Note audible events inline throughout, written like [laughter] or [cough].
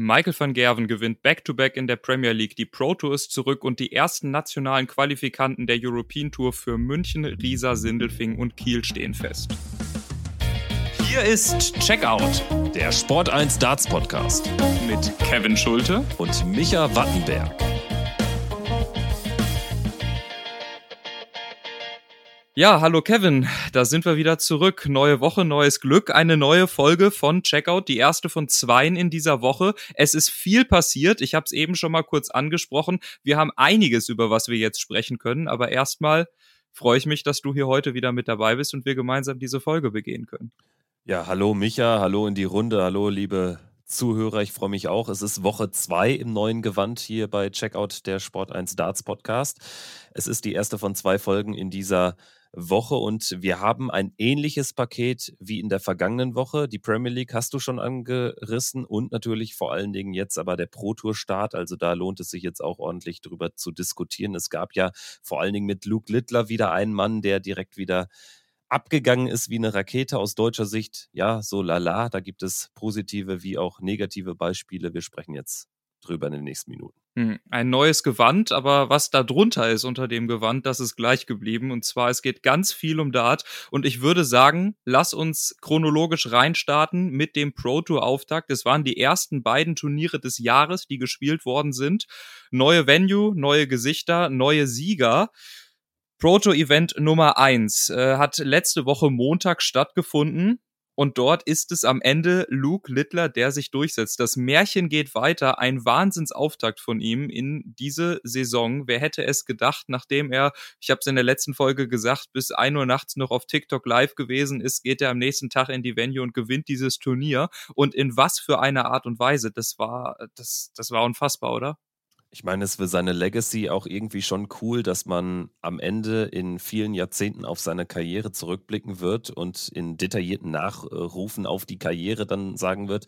Michael van Gerven gewinnt Back-to-Back -back in der Premier League. Die Pro Tour ist zurück und die ersten nationalen Qualifikanten der European Tour für München, Riesa, Sindelfing und Kiel stehen fest. Hier ist Checkout, der Sport 1 Darts Podcast mit Kevin Schulte und Micha Wattenberg. Ja, hallo Kevin, da sind wir wieder zurück. Neue Woche, neues Glück, eine neue Folge von Checkout, die erste von zweien in dieser Woche. Es ist viel passiert, ich habe es eben schon mal kurz angesprochen. Wir haben einiges, über was wir jetzt sprechen können, aber erstmal freue ich mich, dass du hier heute wieder mit dabei bist und wir gemeinsam diese Folge begehen können. Ja, hallo Micha, hallo in die Runde, hallo liebe Zuhörer, ich freue mich auch. Es ist Woche zwei im neuen Gewand hier bei Checkout der Sport 1 Darts Podcast. Es ist die erste von zwei Folgen in dieser Woche und wir haben ein ähnliches Paket wie in der vergangenen Woche. Die Premier League hast du schon angerissen und natürlich vor allen Dingen jetzt aber der Pro Tour Start. Also da lohnt es sich jetzt auch ordentlich drüber zu diskutieren. Es gab ja vor allen Dingen mit Luke Littler wieder einen Mann, der direkt wieder abgegangen ist wie eine Rakete aus deutscher Sicht. Ja, so lala. Da gibt es positive wie auch negative Beispiele. Wir sprechen jetzt drüber in den nächsten Minuten. Hm, ein neues Gewand, aber was da drunter ist unter dem Gewand, das ist gleich geblieben. Und zwar, es geht ganz viel um Dart. Und ich würde sagen, lass uns chronologisch reinstarten mit dem Pro Tour Auftakt. Es waren die ersten beiden Turniere des Jahres, die gespielt worden sind. Neue Venue, neue Gesichter, neue Sieger. Pro Tour Event Nummer eins äh, hat letzte Woche Montag stattgefunden. Und dort ist es am Ende Luke Littler, der sich durchsetzt. Das Märchen geht weiter. Ein Wahnsinnsauftakt von ihm in diese Saison. Wer hätte es gedacht, nachdem er, ich habe es in der letzten Folge gesagt, bis ein Uhr nachts noch auf TikTok live gewesen ist, geht er am nächsten Tag in die Venue und gewinnt dieses Turnier. Und in was für einer Art und Weise. Das war, das, das war unfassbar, oder? Ich meine, es für seine Legacy auch irgendwie schon cool, dass man am Ende in vielen Jahrzehnten auf seine Karriere zurückblicken wird und in detaillierten Nachrufen auf die Karriere dann sagen wird,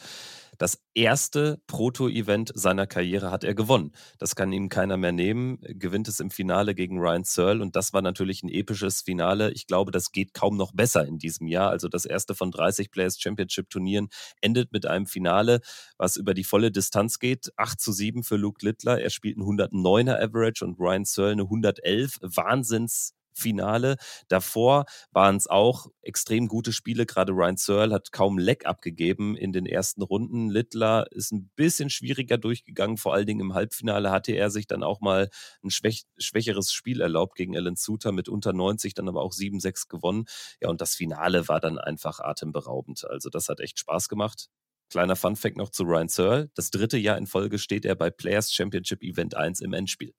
das erste Proto-Event seiner Karriere hat er gewonnen. Das kann ihm keiner mehr nehmen. Gewinnt es im Finale gegen Ryan Searle und das war natürlich ein episches Finale. Ich glaube, das geht kaum noch besser in diesem Jahr. Also das erste von 30 Players Championship Turnieren endet mit einem Finale, was über die volle Distanz geht. 8 zu 7 für Luke Littler. Er spielt ein 109er Average und Ryan Searle eine 111. Wahnsinns Finale. Davor waren es auch extrem gute Spiele. Gerade Ryan Searle hat kaum Leck abgegeben in den ersten Runden. Littler ist ein bisschen schwieriger durchgegangen. Vor allen Dingen im Halbfinale hatte er sich dann auch mal ein schwäch schwächeres Spiel erlaubt gegen Alan Suter mit unter 90, dann aber auch 7-6 gewonnen. Ja, und das Finale war dann einfach atemberaubend. Also das hat echt Spaß gemacht. Kleiner Funfact noch zu Ryan Searle. Das dritte Jahr in Folge steht er bei Players Championship Event 1 im Endspiel.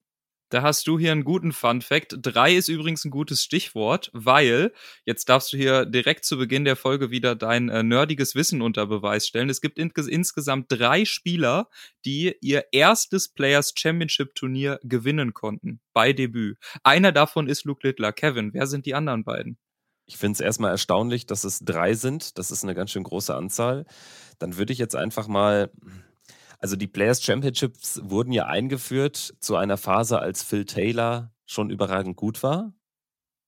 Da hast du hier einen guten Fun Fact. Drei ist übrigens ein gutes Stichwort, weil jetzt darfst du hier direkt zu Beginn der Folge wieder dein äh, nerdiges Wissen unter Beweis stellen. Es gibt in insgesamt drei Spieler, die ihr erstes Players Championship Turnier gewinnen konnten bei Debüt. Einer davon ist Luke Littler. Kevin, wer sind die anderen beiden? Ich finde es erstmal erstaunlich, dass es drei sind. Das ist eine ganz schön große Anzahl. Dann würde ich jetzt einfach mal also die Players Championships wurden ja eingeführt zu einer Phase, als Phil Taylor schon überragend gut war.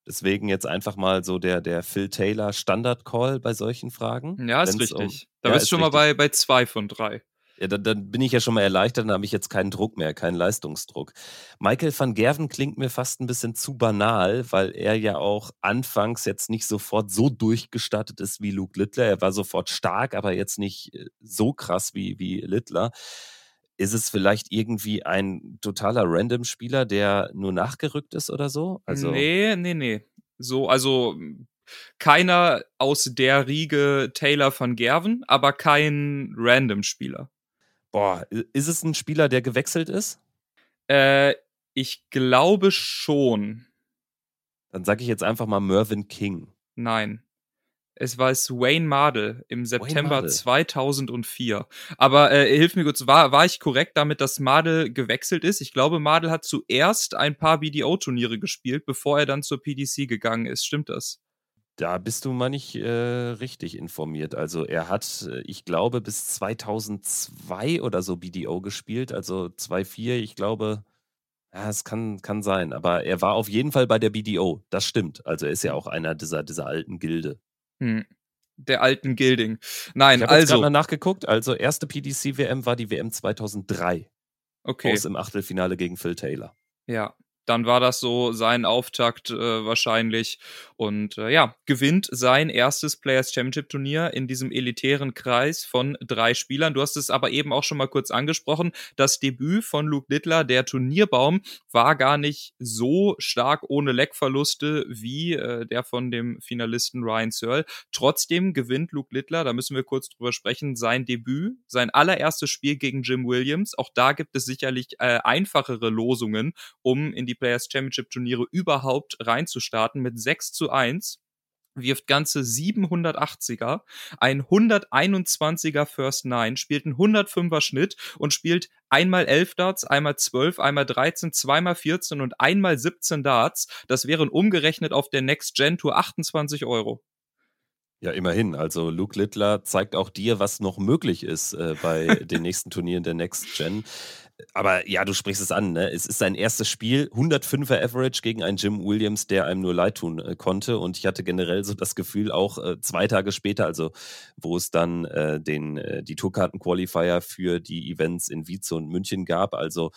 Deswegen jetzt einfach mal so der, der Phil Taylor Standard-Call bei solchen Fragen. Ja, ist richtig. Um, da ja, bist du schon richtig. mal bei, bei zwei von drei. Ja, dann, dann, bin ich ja schon mal erleichtert, dann habe ich jetzt keinen Druck mehr, keinen Leistungsdruck. Michael van Gerven klingt mir fast ein bisschen zu banal, weil er ja auch anfangs jetzt nicht sofort so durchgestattet ist wie Luke Littler. Er war sofort stark, aber jetzt nicht äh, so krass wie, wie Littler. Ist es vielleicht irgendwie ein totaler Random-Spieler, der nur nachgerückt ist oder so? Also nee, nee, nee. So, also keiner aus der Riege Taylor van Gerven, aber kein Random-Spieler. Boah, ist es ein Spieler, der gewechselt ist? Äh, ich glaube schon. Dann sage ich jetzt einfach mal Mervyn King. Nein. Es war es Wayne Mardell im September Mardell. 2004. Aber äh, hilf mir kurz, war, war ich korrekt damit, dass Mardell gewechselt ist? Ich glaube, Mardell hat zuerst ein paar BDO-Turniere gespielt, bevor er dann zur PDC gegangen ist. Stimmt das? Da bist du mal nicht äh, richtig informiert. Also er hat, äh, ich glaube, bis 2002 oder so BDO gespielt, also 2-4, ich glaube, ja, es kann, kann sein. Aber er war auf jeden Fall bei der BDO, das stimmt. Also er ist ja auch einer dieser, dieser alten Gilde. Hm. der alten Gilding. Nein, ich also. Ich habe mal nachgeguckt. Also, erste PDC-WM war die WM 2003. Okay. Aus im Achtelfinale gegen Phil Taylor. Ja, dann war das so sein Auftakt äh, wahrscheinlich und äh, ja, gewinnt sein erstes Players Championship Turnier in diesem elitären Kreis von drei Spielern. Du hast es aber eben auch schon mal kurz angesprochen. Das Debüt von Luke Littler, der Turnierbaum, war gar nicht so stark ohne Leckverluste wie äh, der von dem Finalisten Ryan Searle. Trotzdem gewinnt Luke Littler, da müssen wir kurz drüber sprechen, sein Debüt, sein allererstes Spiel gegen Jim Williams. Auch da gibt es sicherlich äh, einfachere Losungen, um in die Players Championship Turniere überhaupt reinzustarten mit 6 zu 1 wirft ganze 780er, ein 121er First Nine, spielt einen 105er Schnitt und spielt einmal 11 Darts, einmal 12, einmal 13, zweimal 14 und einmal 17 Darts. Das wären umgerechnet auf der Next Gen Tour 28 Euro. Ja, immerhin. Also Luke Littler zeigt auch dir, was noch möglich ist äh, bei [laughs] den nächsten Turnieren der Next Gen. Aber ja, du sprichst es an. Ne? Es ist sein erstes Spiel, 105er Average gegen einen Jim Williams, der einem nur leid tun äh, konnte. Und ich hatte generell so das Gefühl, auch äh, zwei Tage später, also wo es dann äh, den, äh, die Tourkarten-Qualifier für die Events in Wietze und München gab, also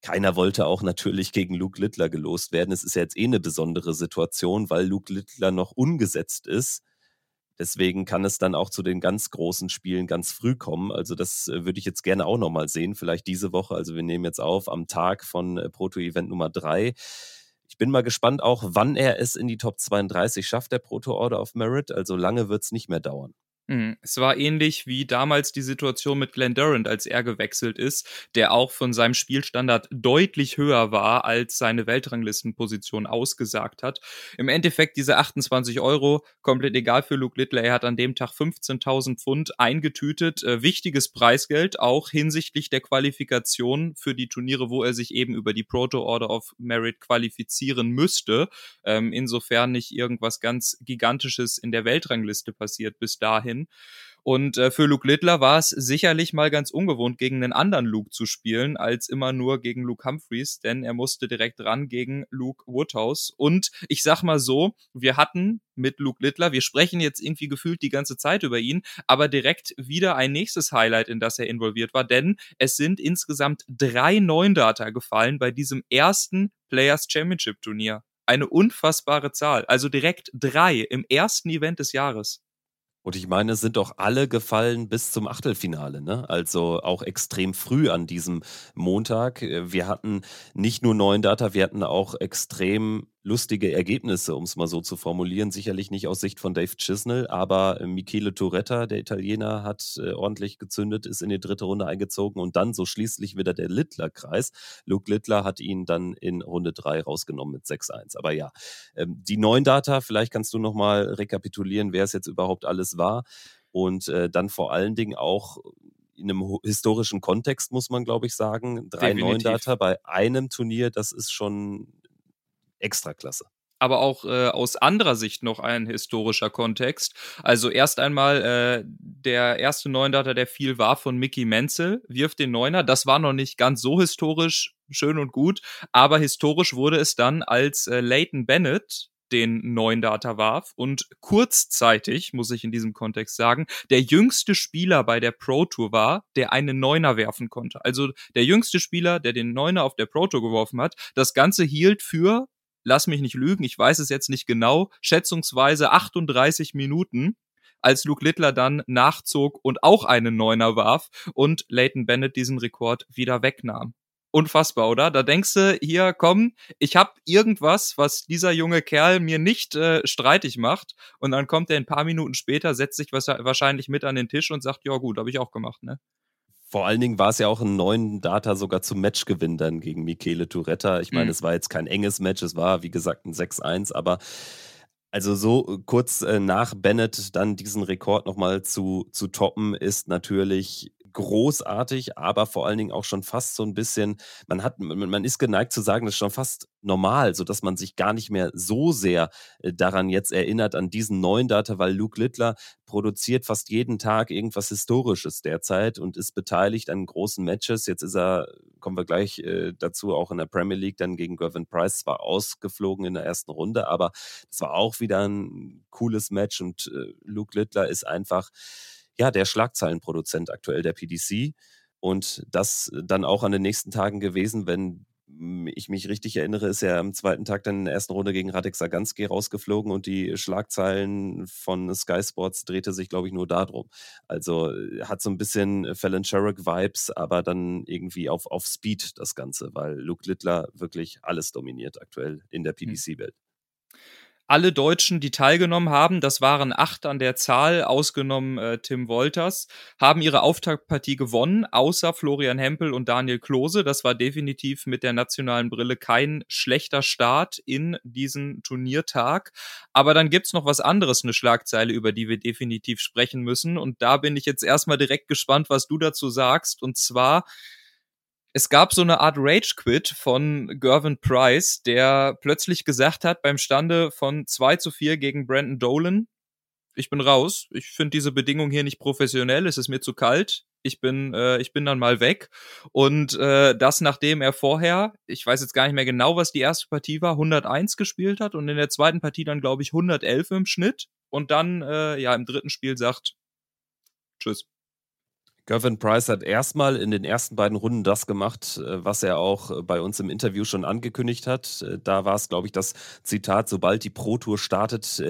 keiner wollte auch natürlich gegen Luke Littler gelost werden. Es ist ja jetzt eh eine besondere Situation, weil Luke Littler noch ungesetzt ist. Deswegen kann es dann auch zu den ganz großen Spielen ganz früh kommen. Also das äh, würde ich jetzt gerne auch nochmal sehen, vielleicht diese Woche. Also wir nehmen jetzt auf am Tag von äh, Proto-Event Nummer 3. Ich bin mal gespannt auch, wann er es in die Top 32 schafft, der Proto Order of Merit. Also lange wird es nicht mehr dauern. Mhm. Es war ähnlich wie damals die Situation mit Glenn Durant, als er gewechselt ist, der auch von seinem Spielstandard deutlich höher war, als seine Weltranglistenposition ausgesagt hat. Im Endeffekt diese 28 Euro, komplett egal für Luke Littler. Er hat an dem Tag 15.000 Pfund eingetütet. Äh, wichtiges Preisgeld, auch hinsichtlich der Qualifikation für die Turniere, wo er sich eben über die Proto Order of Merit qualifizieren müsste. Ähm, insofern nicht irgendwas ganz Gigantisches in der Weltrangliste passiert bis dahin. Und äh, für Luke Littler war es sicherlich mal ganz ungewohnt, gegen einen anderen Luke zu spielen, als immer nur gegen Luke Humphreys, denn er musste direkt ran gegen Luke Woodhouse. Und ich sag mal so, wir hatten mit Luke Littler, wir sprechen jetzt irgendwie gefühlt die ganze Zeit über ihn, aber direkt wieder ein nächstes Highlight, in das er involviert war, denn es sind insgesamt drei Neundata gefallen bei diesem ersten Players Championship Turnier. Eine unfassbare Zahl. Also direkt drei im ersten Event des Jahres. Und ich meine, es sind doch alle gefallen bis zum Achtelfinale, ne? Also auch extrem früh an diesem Montag. Wir hatten nicht nur neun Data, wir hatten auch extrem lustige Ergebnisse, um es mal so zu formulieren. Sicherlich nicht aus Sicht von Dave Chisnell, aber Michele Toretta, der Italiener, hat äh, ordentlich gezündet, ist in die dritte Runde eingezogen und dann so schließlich wieder der Littler-Kreis. Luke Littler hat ihn dann in Runde drei rausgenommen mit 6-1. Aber ja, ähm, die neuen Data, vielleicht kannst du nochmal rekapitulieren, wer es jetzt überhaupt alles war und äh, dann vor allen Dingen auch in einem historischen Kontext, muss man, glaube ich, sagen. Drei neuen Data bei einem Turnier, das ist schon Extraklasse aber auch äh, aus anderer Sicht noch ein historischer Kontext. Also erst einmal äh, der erste Neundater, der viel war von Mickey Menzel, wirft den Neuner. Das war noch nicht ganz so historisch schön und gut, aber historisch wurde es dann, als äh, Leighton Bennett den neuen warf und kurzzeitig, muss ich in diesem Kontext sagen, der jüngste Spieler bei der Pro Tour war, der einen Neuner werfen konnte. Also der jüngste Spieler, der den Neuner auf der Pro Tour geworfen hat. Das Ganze hielt für lass mich nicht lügen, ich weiß es jetzt nicht genau, schätzungsweise 38 Minuten, als Luke Littler dann nachzog und auch einen Neuner warf und Leighton Bennett diesen Rekord wieder wegnahm. Unfassbar, oder? Da denkst du, hier, komm, ich hab irgendwas, was dieser junge Kerl mir nicht äh, streitig macht. Und dann kommt er ein paar Minuten später, setzt sich wahrscheinlich mit an den Tisch und sagt, ja gut, habe ich auch gemacht, ne? Vor allen Dingen war es ja auch ein neuen Data sogar zum Matchgewinn dann gegen Michele Touretta. Ich meine, mhm. es war jetzt kein enges Match, es war wie gesagt ein 6-1, aber also so kurz äh, nach Bennett dann diesen Rekord nochmal zu, zu toppen, ist natürlich großartig, aber vor allen Dingen auch schon fast so ein bisschen, man hat, man ist geneigt zu sagen, das ist schon fast normal, sodass man sich gar nicht mehr so sehr äh, daran jetzt erinnert, an diesen neuen Data, weil Luke Littler produziert fast jeden Tag irgendwas Historisches derzeit und ist beteiligt an großen Matches. Jetzt ist er, kommen wir gleich äh, dazu, auch in der Premier League dann gegen Gervin Price zwar ausgeflogen in der ersten Runde, aber es war auch wieder ein cooles Match und äh, Luke Littler ist einfach ja, der Schlagzeilenproduzent aktuell der PDC. Und das dann auch an den nächsten Tagen gewesen, wenn ich mich richtig erinnere, ist er am zweiten Tag dann in der ersten Runde gegen Radek Saganski rausgeflogen und die Schlagzeilen von Sky Sports drehte sich, glaube ich, nur darum. Also äh, hat so ein bisschen Fallon Sherrick-Vibes, aber dann irgendwie auf, auf Speed das Ganze, weil Luke Littler wirklich alles dominiert aktuell in der hm. PDC-Welt alle Deutschen, die teilgenommen haben, das waren acht an der Zahl, ausgenommen äh, Tim Wolters, haben ihre Auftaktpartie gewonnen, außer Florian Hempel und Daniel Klose. Das war definitiv mit der nationalen Brille kein schlechter Start in diesen Turniertag. Aber dann gibt's noch was anderes, eine Schlagzeile, über die wir definitiv sprechen müssen. Und da bin ich jetzt erstmal direkt gespannt, was du dazu sagst. Und zwar es gab so eine Art Rage-Quit von Gervin Price, der plötzlich gesagt hat, beim Stande von 2 zu 4 gegen Brandon Dolan, ich bin raus, ich finde diese Bedingung hier nicht professionell, es ist mir zu kalt, ich bin, äh, ich bin dann mal weg. Und äh, das, nachdem er vorher, ich weiß jetzt gar nicht mehr genau, was die erste Partie war, 101 gespielt hat und in der zweiten Partie dann, glaube ich, 111 im Schnitt und dann, äh, ja, im dritten Spiel sagt, tschüss. Gervin Price hat erstmal in den ersten beiden Runden das gemacht, äh, was er auch äh, bei uns im Interview schon angekündigt hat. Äh, da war es, glaube ich, das Zitat, sobald die Pro Tour startet,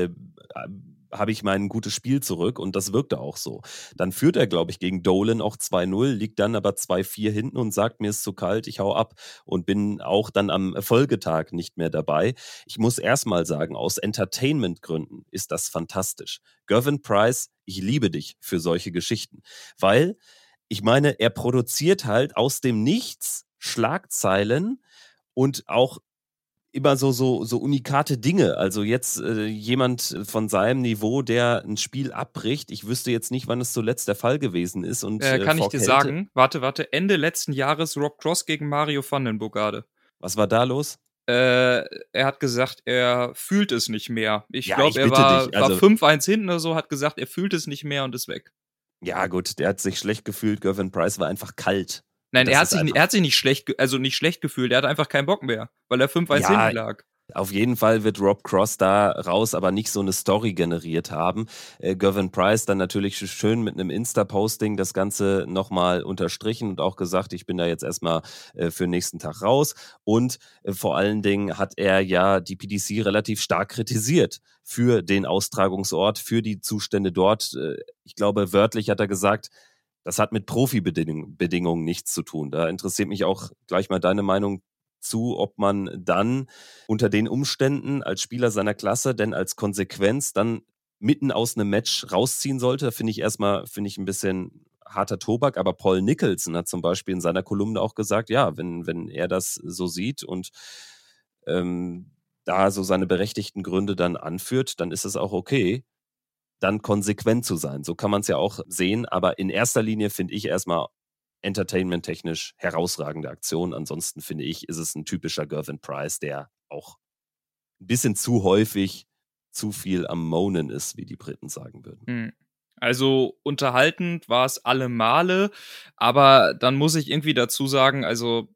habe ich mein gutes Spiel zurück und das wirkte auch so. Dann führt er, glaube ich, gegen Dolan auch 2-0, liegt dann aber 2-4 hinten und sagt, mir ist zu kalt, ich hau ab und bin auch dann am Folgetag nicht mehr dabei. Ich muss erstmal sagen, aus Entertainment-Gründen ist das fantastisch. Gervin Price, ich liebe dich für solche Geschichten, weil ich meine, er produziert halt aus dem Nichts Schlagzeilen und auch immer so, so, so unikate Dinge. Also jetzt äh, jemand von seinem Niveau, der ein Spiel abbricht. Ich wüsste jetzt nicht, wann es zuletzt der Fall gewesen ist. Und, äh, kann ich dir sagen, warte, warte, Ende letzten Jahres Rob Cross gegen Mario van den Bogade. Was war da los? Äh, er hat gesagt, er fühlt es nicht mehr. Ich ja, glaube, er war, also, war 5-1 hinten oder so, hat gesagt, er fühlt es nicht mehr und ist weg. Ja, gut, der hat sich schlecht gefühlt. Gervin Price war einfach kalt. Nein, er hat, sich, er hat sich nicht schlecht, also nicht schlecht gefühlt, er hat einfach keinen Bock mehr, weil er 5-1 ja, hinten lag. Auf jeden Fall wird Rob Cross da raus, aber nicht so eine Story generiert haben. Äh, Gervin Price dann natürlich schön mit einem Insta-Posting das Ganze nochmal unterstrichen und auch gesagt, ich bin da jetzt erstmal äh, für den nächsten Tag raus. Und äh, vor allen Dingen hat er ja die PDC relativ stark kritisiert für den Austragungsort, für die Zustände dort. Äh, ich glaube, wörtlich hat er gesagt, das hat mit Profibedingungen nichts zu tun. Da interessiert mich auch gleich mal deine Meinung zu, ob man dann unter den Umständen als Spieler seiner Klasse denn als Konsequenz dann mitten aus einem Match rausziehen sollte. Finde ich erstmal, finde ich ein bisschen harter Tobak, aber Paul Nicholson hat zum Beispiel in seiner Kolumne auch gesagt, ja, wenn, wenn er das so sieht und ähm, da so seine berechtigten Gründe dann anführt, dann ist es auch okay dann konsequent zu sein. So kann man es ja auch sehen. Aber in erster Linie finde ich erstmal entertainment-technisch herausragende Aktion. Ansonsten finde ich, ist es ein typischer Gervin Price, der auch ein bisschen zu häufig zu viel am Monen ist, wie die Briten sagen würden. Hm. Also unterhaltend war es alle Male, aber dann muss ich irgendwie dazu sagen, also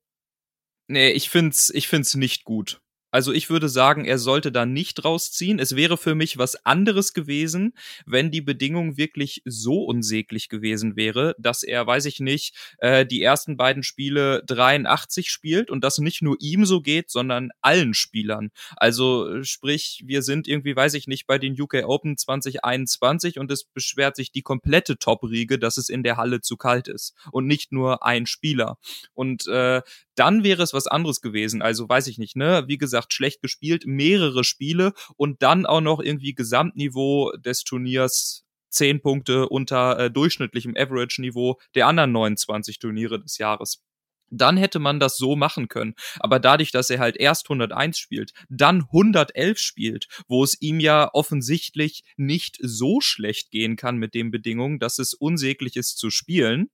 nee, ich find's ich find's nicht gut. Also ich würde sagen, er sollte da nicht rausziehen. Es wäre für mich was anderes gewesen, wenn die Bedingung wirklich so unsäglich gewesen wäre, dass er, weiß ich nicht, äh, die ersten beiden Spiele 83 spielt und das nicht nur ihm so geht, sondern allen Spielern. Also sprich, wir sind irgendwie, weiß ich nicht, bei den UK Open 2021 und es beschwert sich die komplette Top-Riege, dass es in der Halle zu kalt ist und nicht nur ein Spieler. Und äh, dann wäre es was anderes gewesen. Also weiß ich nicht, ne? Wie gesagt, schlecht gespielt, mehrere Spiele und dann auch noch irgendwie Gesamtniveau des Turniers zehn Punkte unter äh, durchschnittlichem Average-Niveau der anderen 29 Turniere des Jahres. Dann hätte man das so machen können. Aber dadurch, dass er halt erst 101 spielt, dann 111 spielt, wo es ihm ja offensichtlich nicht so schlecht gehen kann mit den Bedingungen, dass es unsäglich ist zu spielen,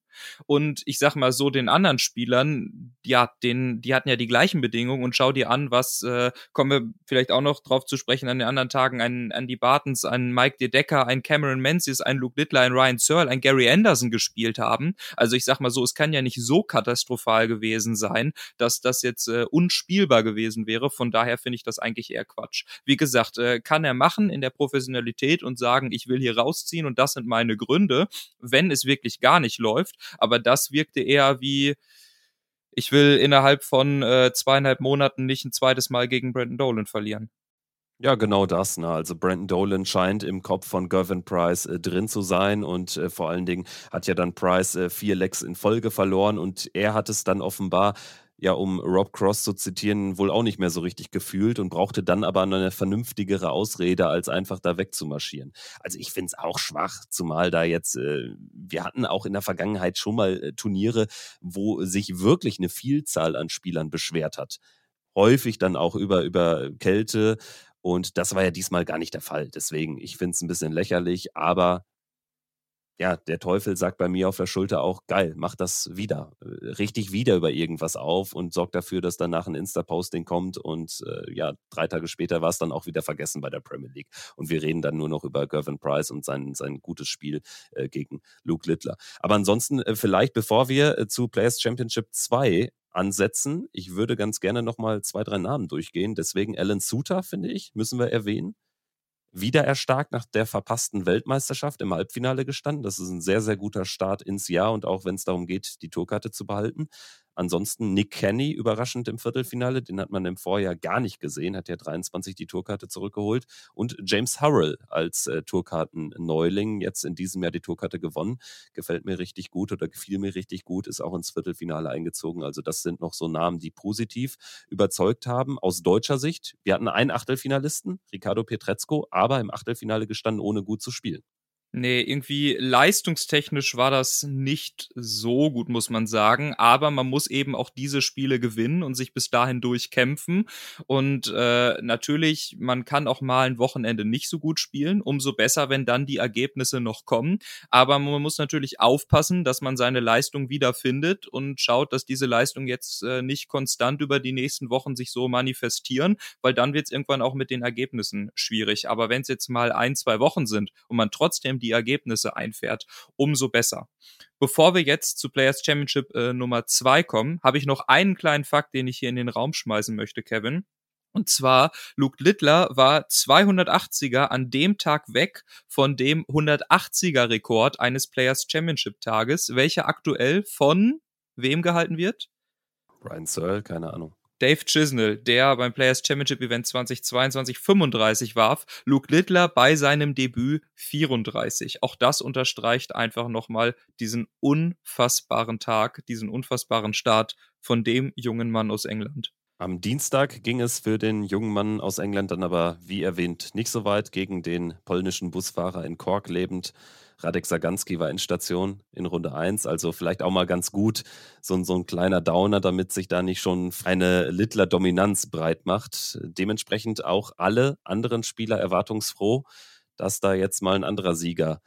und ich sag mal so, den anderen Spielern, ja, den, die hatten ja die gleichen Bedingungen und schau dir an, was, äh, kommen wir vielleicht auch noch drauf zu sprechen an den anderen Tagen, ein Andy Bartons, ein Mike De Decker, ein Cameron Menzies, ein Luke Littler, ein Ryan Searle, ein Gary Anderson gespielt haben. Also ich sag mal so, es kann ja nicht so katastrophal gewesen sein, dass das jetzt äh, unspielbar gewesen wäre. Von daher finde ich das eigentlich eher Quatsch. Wie gesagt, äh, kann er machen in der Professionalität und sagen, ich will hier rausziehen und das sind meine Gründe. Wenn es wirklich gar nicht läuft, aber das wirkte eher wie, ich will innerhalb von äh, zweieinhalb Monaten nicht ein zweites Mal gegen Brandon Dolan verlieren. Ja, genau das. Ne? Also Brandon Dolan scheint im Kopf von Gervin Price äh, drin zu sein und äh, vor allen Dingen hat ja dann Price äh, vier Lecks in Folge verloren und er hat es dann offenbar ja, um Rob Cross zu zitieren, wohl auch nicht mehr so richtig gefühlt und brauchte dann aber eine vernünftigere Ausrede, als einfach da wegzumarschieren. Also ich finde es auch schwach, zumal da jetzt, äh, wir hatten auch in der Vergangenheit schon mal äh, Turniere, wo sich wirklich eine Vielzahl an Spielern beschwert hat. Häufig dann auch über, über Kälte. Und das war ja diesmal gar nicht der Fall. Deswegen, ich finde es ein bisschen lächerlich, aber ja, der Teufel sagt bei mir auf der Schulter auch, geil, mach das wieder. Äh, richtig wieder über irgendwas auf und sorgt dafür, dass danach ein Insta-Posting kommt und äh, ja, drei Tage später war es dann auch wieder vergessen bei der Premier League. Und wir reden dann nur noch über Gervin Price und sein, sein gutes Spiel äh, gegen Luke Littler. Aber ansonsten, äh, vielleicht bevor wir äh, zu Players Championship 2 ansetzen, ich würde ganz gerne nochmal zwei, drei Namen durchgehen. Deswegen Alan Suter, finde ich, müssen wir erwähnen wieder erstarkt nach der verpassten Weltmeisterschaft im Halbfinale gestanden. Das ist ein sehr, sehr guter Start ins Jahr und auch wenn es darum geht, die Tourkarte zu behalten. Ansonsten Nick Kenny überraschend im Viertelfinale, den hat man im Vorjahr gar nicht gesehen, hat ja 23 die Tourkarte zurückgeholt. Und James Hurrell als äh, Tourkarten-Neuling, jetzt in diesem Jahr die Tourkarte gewonnen. Gefällt mir richtig gut oder gefiel mir richtig gut, ist auch ins Viertelfinale eingezogen. Also das sind noch so Namen, die positiv überzeugt haben. Aus deutscher Sicht, wir hatten einen Achtelfinalisten, Ricardo Pietrezco, aber im Achtelfinale gestanden, ohne gut zu spielen. Nee, irgendwie leistungstechnisch war das nicht so gut, muss man sagen. Aber man muss eben auch diese Spiele gewinnen und sich bis dahin durchkämpfen. Und äh, natürlich, man kann auch mal ein Wochenende nicht so gut spielen. Umso besser, wenn dann die Ergebnisse noch kommen. Aber man muss natürlich aufpassen, dass man seine Leistung wiederfindet und schaut, dass diese Leistung jetzt äh, nicht konstant über die nächsten Wochen sich so manifestieren, weil dann wird es irgendwann auch mit den Ergebnissen schwierig. Aber wenn es jetzt mal ein, zwei Wochen sind und man trotzdem die Ergebnisse einfährt, umso besser. Bevor wir jetzt zu Players Championship äh, Nummer zwei kommen, habe ich noch einen kleinen Fakt, den ich hier in den Raum schmeißen möchte, Kevin. Und zwar, Luke Littler war 280er an dem Tag weg von dem 180er Rekord eines Players Championship Tages, welcher aktuell von wem gehalten wird? Brian Searle, keine Ahnung. Dave Chisnell, der beim Players Championship Event 2022 35 warf, Luke Littler bei seinem Debüt 34. Auch das unterstreicht einfach nochmal diesen unfassbaren Tag, diesen unfassbaren Start von dem jungen Mann aus England. Am Dienstag ging es für den jungen Mann aus England dann aber, wie erwähnt, nicht so weit gegen den polnischen Busfahrer in Cork lebend. Radek Saganski war Endstation in Runde 1, also vielleicht auch mal ganz gut, so, so ein kleiner Downer, damit sich da nicht schon eine Littler-Dominanz breit macht. Dementsprechend auch alle anderen Spieler erwartungsfroh, dass da jetzt mal ein anderer Sieger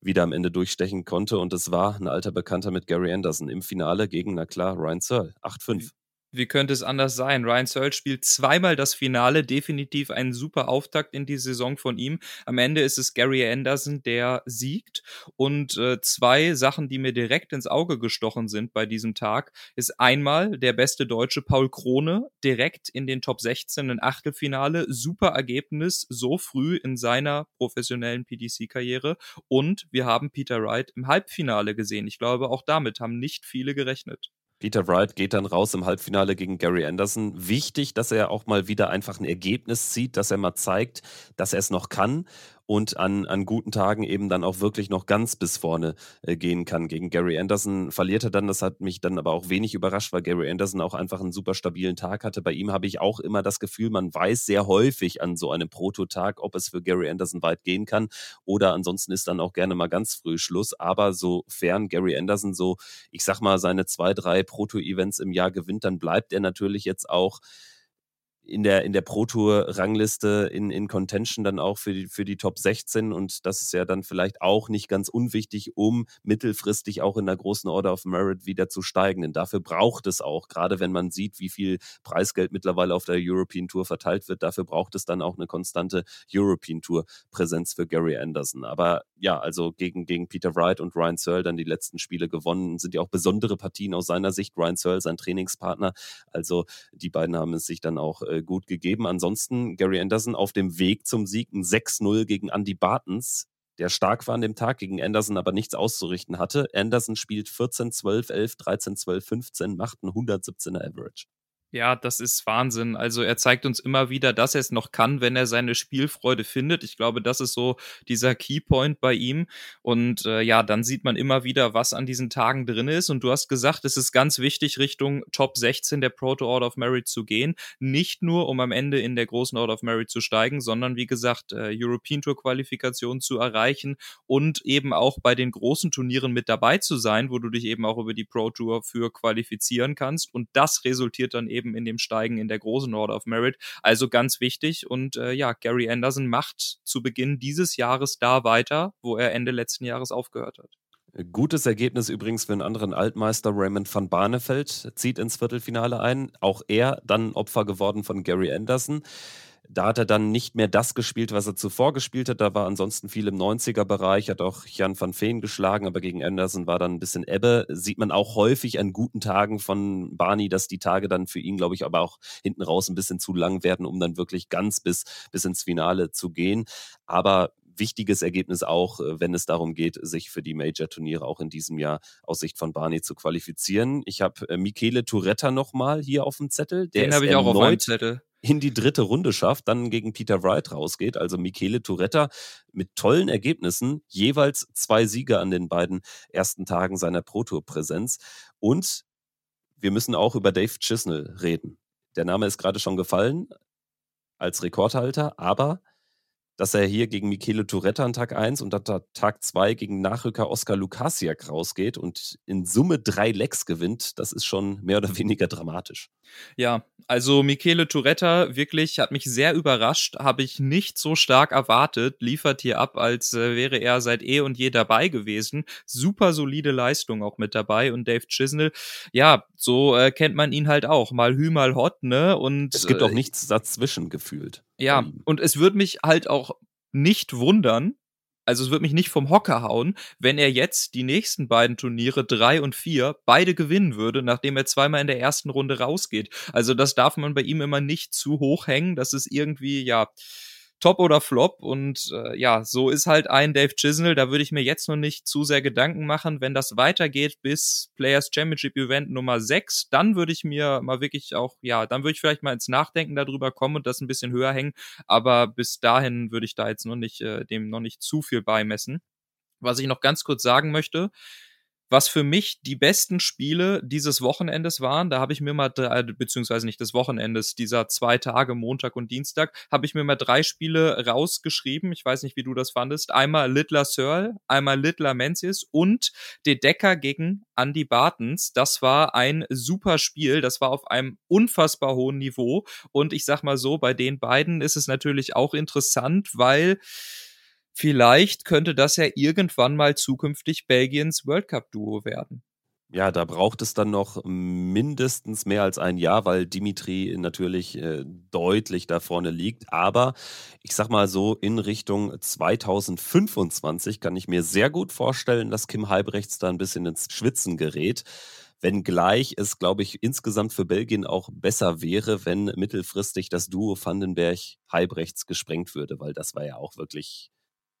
wieder am Ende durchstechen konnte. Und es war ein alter Bekannter mit Gary Anderson im Finale gegen, na klar, Ryan Searle. 8-5. Wie könnte es anders sein? Ryan Searle spielt zweimal das Finale, definitiv ein super Auftakt in die Saison von ihm. Am Ende ist es Gary Anderson, der siegt. Und äh, zwei Sachen, die mir direkt ins Auge gestochen sind bei diesem Tag, ist einmal der beste Deutsche Paul Krone direkt in den Top 16 in Achtelfinale. Super Ergebnis so früh in seiner professionellen PDC-Karriere. Und wir haben Peter Wright im Halbfinale gesehen. Ich glaube, auch damit haben nicht viele gerechnet. Peter Wright geht dann raus im Halbfinale gegen Gary Anderson. Wichtig, dass er auch mal wieder einfach ein Ergebnis zieht, dass er mal zeigt, dass er es noch kann. Und an, an guten Tagen eben dann auch wirklich noch ganz bis vorne äh, gehen kann. Gegen Gary Anderson verliert er dann, das hat mich dann aber auch wenig überrascht, weil Gary Anderson auch einfach einen super stabilen Tag hatte. Bei ihm habe ich auch immer das Gefühl, man weiß sehr häufig an so einem Prototag, ob es für Gary Anderson weit gehen kann oder ansonsten ist dann auch gerne mal ganz früh Schluss. Aber sofern Gary Anderson so, ich sag mal, seine zwei, drei Proto-Events im Jahr gewinnt, dann bleibt er natürlich jetzt auch in der, in der Pro-Tour-Rangliste in, in Contention dann auch für die, für die Top 16 und das ist ja dann vielleicht auch nicht ganz unwichtig, um mittelfristig auch in der großen Order of Merit wieder zu steigen. Denn dafür braucht es auch, gerade wenn man sieht, wie viel Preisgeld mittlerweile auf der European Tour verteilt wird, dafür braucht es dann auch eine konstante European Tour-Präsenz für Gary Anderson. Aber ja, also gegen, gegen Peter Wright und Ryan Searle dann die letzten Spiele gewonnen, sind ja auch besondere Partien aus seiner Sicht. Ryan Searle, sein Trainingspartner. Also die beiden haben es sich dann auch äh, gut gegeben. Ansonsten Gary Anderson auf dem Weg zum Sieg ein 6-0 gegen Andy Bartens, der stark war an dem Tag, gegen Anderson aber nichts auszurichten hatte. Anderson spielt 14, 12, 11, 13, 12, 15, macht einen 117er Average. Ja, das ist Wahnsinn. Also er zeigt uns immer wieder, dass er es noch kann, wenn er seine Spielfreude findet. Ich glaube, das ist so dieser Keypoint bei ihm. Und äh, ja, dann sieht man immer wieder, was an diesen Tagen drin ist. Und du hast gesagt, es ist ganz wichtig, Richtung Top 16 der Proto Order of Merit zu gehen. Nicht nur, um am Ende in der großen Order of Merit zu steigen, sondern wie gesagt, äh, European Tour Qualifikation zu erreichen und eben auch bei den großen Turnieren mit dabei zu sein, wo du dich eben auch über die Pro Tour für qualifizieren kannst. Und das resultiert dann eben eben in dem Steigen in der großen Order of Merit. Also ganz wichtig. Und äh, ja, Gary Anderson macht zu Beginn dieses Jahres da weiter, wo er Ende letzten Jahres aufgehört hat. Gutes Ergebnis übrigens für einen anderen Altmeister, Raymond van Barneveld, zieht ins Viertelfinale ein. Auch er dann Opfer geworden von Gary Anderson. Da hat er dann nicht mehr das gespielt, was er zuvor gespielt hat. Da war ansonsten viel im 90er-Bereich, hat auch Jan van Veen geschlagen, aber gegen Anderson war dann ein bisschen Ebbe. Sieht man auch häufig an guten Tagen von Barney, dass die Tage dann für ihn, glaube ich, aber auch hinten raus ein bisschen zu lang werden, um dann wirklich ganz bis, bis ins Finale zu gehen. Aber wichtiges Ergebnis auch, äh, wenn es darum geht, sich für die Major-Turniere auch in diesem Jahr aus Sicht von Barney zu qualifizieren. Ich habe äh, Michele Touretta nochmal hier auf dem Zettel. Der Den habe ich auch auf meinem Zettel in die dritte Runde schafft, dann gegen Peter Wright rausgeht. Also Michele Touretta mit tollen Ergebnissen, jeweils zwei Siege an den beiden ersten Tagen seiner Pro-Tour-Präsenz. Und wir müssen auch über Dave Chisnell reden. Der Name ist gerade schon gefallen als Rekordhalter, aber dass er hier gegen Michele Touretta an Tag 1 und dann Tag 2 gegen Nachrücker Oskar Lukasiak rausgeht und in Summe drei Lecks gewinnt, das ist schon mehr oder [laughs] weniger dramatisch. Ja, also Michele Touretta wirklich hat mich sehr überrascht, habe ich nicht so stark erwartet, liefert hier ab, als äh, wäre er seit eh und je dabei gewesen. Super solide Leistung auch mit dabei und Dave Chisnell, ja, so äh, kennt man ihn halt auch, mal hü, mal hot, ne? Und es gibt auch äh, nichts dazwischen gefühlt. Ja, und es würde mich halt auch nicht wundern, also es wird mich nicht vom Hocker hauen, wenn er jetzt die nächsten beiden Turniere drei und vier beide gewinnen würde, nachdem er zweimal in der ersten Runde rausgeht. Also das darf man bei ihm immer nicht zu hoch hängen. Das ist irgendwie, ja, Top oder Flop. Und äh, ja, so ist halt ein Dave Chisnell. Da würde ich mir jetzt noch nicht zu sehr Gedanken machen. Wenn das weitergeht bis Players Championship Event Nummer 6, dann würde ich mir mal wirklich auch, ja, dann würde ich vielleicht mal ins Nachdenken darüber kommen und das ein bisschen höher hängen. Aber bis dahin würde ich da jetzt noch nicht, äh, dem noch nicht zu viel beimessen. Was ich noch ganz kurz sagen möchte, was für mich die besten Spiele dieses Wochenendes waren. Da habe ich mir mal, drei, beziehungsweise nicht des Wochenendes, dieser zwei Tage, Montag und Dienstag, habe ich mir mal drei Spiele rausgeschrieben. Ich weiß nicht, wie du das fandest. Einmal Littler Searle, einmal Littler Menzies und De Decker gegen Andy Bartens. Das war ein super Spiel. Das war auf einem unfassbar hohen Niveau. Und ich sag mal so, bei den beiden ist es natürlich auch interessant, weil Vielleicht könnte das ja irgendwann mal zukünftig Belgiens World Cup Duo werden. Ja, da braucht es dann noch mindestens mehr als ein Jahr, weil Dimitri natürlich äh, deutlich da vorne liegt. Aber ich sag mal so, in Richtung 2025 kann ich mir sehr gut vorstellen, dass Kim Halbrechts da ein bisschen ins Schwitzen gerät. Wenngleich es, glaube ich, insgesamt für Belgien auch besser wäre, wenn mittelfristig das Duo Vandenberg-Halbrechts gesprengt würde, weil das war ja auch wirklich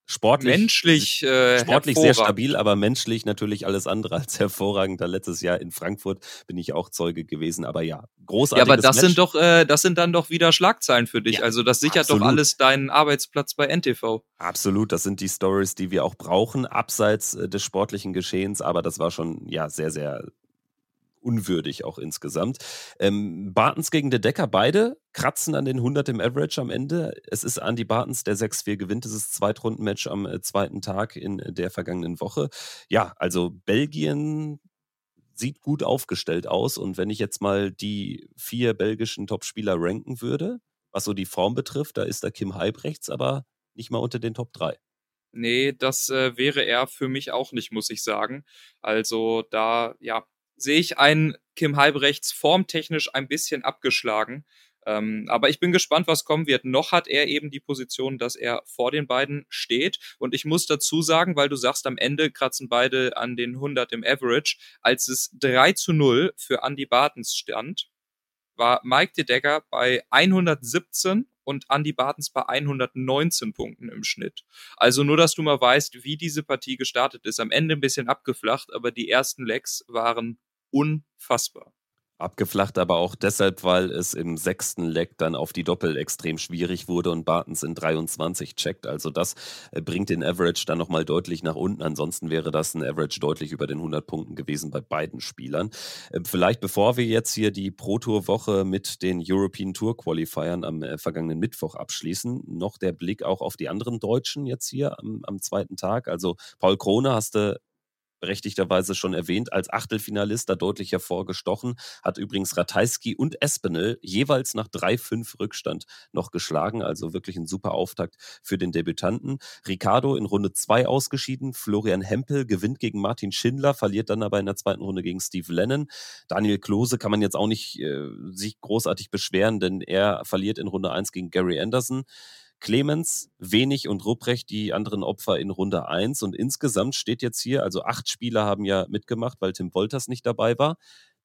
sportlich, menschlich, äh, sportlich sehr stabil, aber menschlich natürlich alles andere als [laughs] hervorragend. Da letztes Jahr in Frankfurt bin ich auch Zeuge gewesen, aber ja, großartig. Ja, aber das Match. sind doch, äh, das sind dann doch wieder Schlagzeilen für dich. Ja, also das sichert absolut. doch alles deinen Arbeitsplatz bei NTV. Absolut, das sind die Stories, die wir auch brauchen, abseits äh, des sportlichen Geschehens, aber das war schon ja sehr, sehr unwürdig auch insgesamt. Ähm, Bartens gegen De Decker, beide kratzen an den 100 im Average am Ende. Es ist Andy Bartens, der 6-4 gewinnt dieses Zweitrundenmatch am äh, zweiten Tag in der vergangenen Woche. Ja, also Belgien sieht gut aufgestellt aus und wenn ich jetzt mal die vier belgischen Topspieler ranken würde, was so die Form betrifft, da ist der Kim Halbrechts aber nicht mal unter den Top 3. Nee, das äh, wäre er für mich auch nicht, muss ich sagen. Also da, ja, sehe ich einen Kim Halbrechts formtechnisch ein bisschen abgeschlagen. Ähm, aber ich bin gespannt, was kommen wird. Noch hat er eben die Position, dass er vor den beiden steht. Und ich muss dazu sagen, weil du sagst, am Ende kratzen beide an den 100 im Average. Als es 3 zu 0 für Andy Bartens stand, war Mike de Decker bei 117 und Andy Bartens bei 119 Punkten im Schnitt. Also nur, dass du mal weißt, wie diese Partie gestartet ist. Am Ende ein bisschen abgeflacht, aber die ersten Legs waren unfassbar. Abgeflacht aber auch deshalb, weil es im sechsten Leck dann auf die Doppel extrem schwierig wurde und Bartens in 23 checkt. Also das äh, bringt den Average dann nochmal deutlich nach unten. Ansonsten wäre das ein Average deutlich über den 100 Punkten gewesen bei beiden Spielern. Äh, vielleicht bevor wir jetzt hier die Pro Tour Woche mit den European Tour Qualifiern am äh, vergangenen Mittwoch abschließen, noch der Blick auch auf die anderen Deutschen jetzt hier am, am zweiten Tag. Also Paul Krone hast du berechtigterweise schon erwähnt, als Achtelfinalist da deutlich hervorgestochen, hat übrigens Ratajski und Espinel jeweils nach 3-5 Rückstand noch geschlagen, also wirklich ein super Auftakt für den Debütanten. Ricardo in Runde 2 ausgeschieden, Florian Hempel gewinnt gegen Martin Schindler, verliert dann aber in der zweiten Runde gegen Steve Lennon. Daniel Klose kann man jetzt auch nicht äh, sich großartig beschweren, denn er verliert in Runde 1 gegen Gary Anderson. Clemens, Wenig und Rupprecht die anderen Opfer in Runde 1. Und insgesamt steht jetzt hier, also acht Spieler haben ja mitgemacht, weil Tim Wolters nicht dabei war.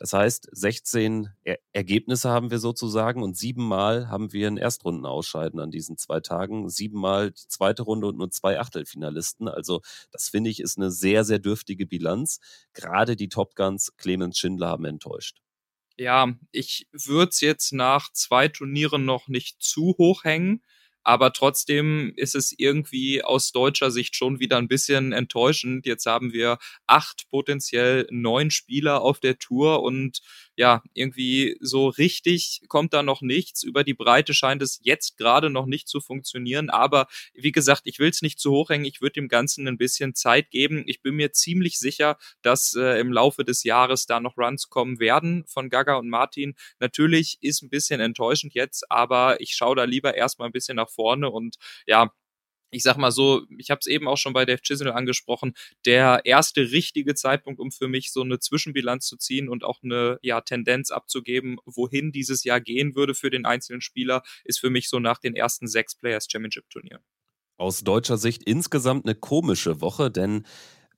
Das heißt, 16 er Ergebnisse haben wir sozusagen und siebenmal haben wir ein Erstrundenausscheiden an diesen zwei Tagen. Siebenmal die zweite Runde und nur zwei Achtelfinalisten. Also das finde ich ist eine sehr, sehr dürftige Bilanz. Gerade die Top Guns Clemens Schindler haben enttäuscht. Ja, ich würde es jetzt nach zwei Turnieren noch nicht zu hoch hängen. Aber trotzdem ist es irgendwie aus deutscher Sicht schon wieder ein bisschen enttäuschend. Jetzt haben wir acht, potenziell neun Spieler auf der Tour und ja, irgendwie so richtig kommt da noch nichts. Über die Breite scheint es jetzt gerade noch nicht zu funktionieren. Aber wie gesagt, ich will es nicht zu hoch hängen. Ich würde dem Ganzen ein bisschen Zeit geben. Ich bin mir ziemlich sicher, dass äh, im Laufe des Jahres da noch Runs kommen werden von Gaga und Martin. Natürlich ist ein bisschen enttäuschend jetzt, aber ich schaue da lieber erstmal ein bisschen nach vorne und ja, ich sag mal so, ich habe es eben auch schon bei Dave Chisel angesprochen, der erste richtige Zeitpunkt, um für mich so eine Zwischenbilanz zu ziehen und auch eine ja, Tendenz abzugeben, wohin dieses Jahr gehen würde für den einzelnen Spieler, ist für mich so nach den ersten sechs Players Championship Turnieren. Aus deutscher Sicht insgesamt eine komische Woche, denn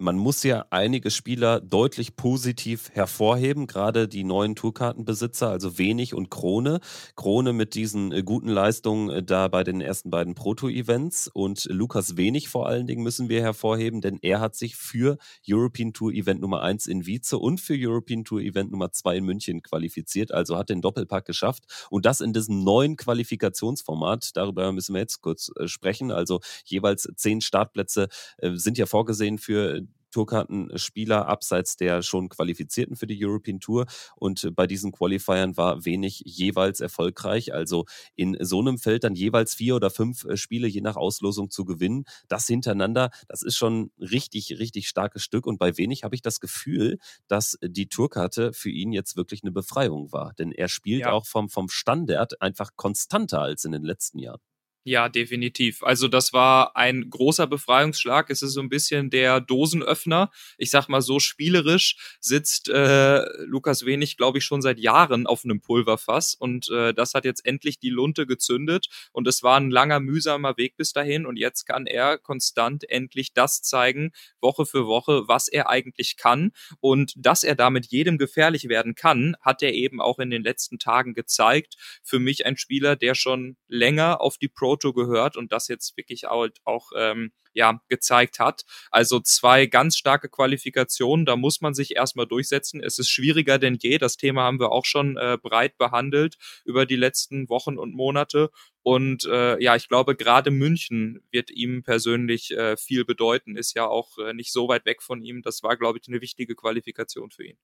man muss ja einige Spieler deutlich positiv hervorheben, gerade die neuen Tourkartenbesitzer, also Wenig und Krone. Krone mit diesen äh, guten Leistungen äh, da bei den ersten beiden Proto-Events und Lukas Wenig vor allen Dingen müssen wir hervorheben, denn er hat sich für European Tour Event Nummer 1 in Wietze und für European Tour Event Nummer 2 in München qualifiziert, also hat den Doppelpack geschafft und das in diesem neuen Qualifikationsformat. Darüber müssen wir jetzt kurz äh, sprechen. Also jeweils zehn Startplätze sind ja vorgesehen für Tourkartenspieler abseits der schon Qualifizierten für die European Tour. Und bei diesen Qualifiern war wenig jeweils erfolgreich. Also in so einem Feld dann jeweils vier oder fünf äh, Spiele je nach Auslosung zu gewinnen, das hintereinander, das ist schon richtig, richtig starkes Stück. Und bei wenig habe ich das Gefühl, dass die Tourkarte für ihn jetzt wirklich eine Befreiung war. Denn er spielt ja. auch vom, vom Standard einfach konstanter als in den letzten Jahren. Ja, definitiv. Also das war ein großer Befreiungsschlag. Es ist so ein bisschen der Dosenöffner. Ich sag mal so spielerisch sitzt äh, Lukas Wenig, glaube ich, schon seit Jahren auf einem Pulverfass und äh, das hat jetzt endlich die Lunte gezündet und es war ein langer mühsamer Weg bis dahin und jetzt kann er konstant endlich das zeigen, Woche für Woche, was er eigentlich kann und dass er damit jedem gefährlich werden kann, hat er eben auch in den letzten Tagen gezeigt. Für mich ein Spieler, der schon länger auf die Pro Proto gehört und das jetzt wirklich auch, auch ähm, ja, gezeigt hat. Also zwei ganz starke Qualifikationen, da muss man sich erstmal durchsetzen. Es ist schwieriger denn je. Das Thema haben wir auch schon äh, breit behandelt über die letzten Wochen und Monate. Und äh, ja, ich glaube, gerade München wird ihm persönlich äh, viel bedeuten, ist ja auch äh, nicht so weit weg von ihm. Das war, glaube ich, eine wichtige Qualifikation für ihn.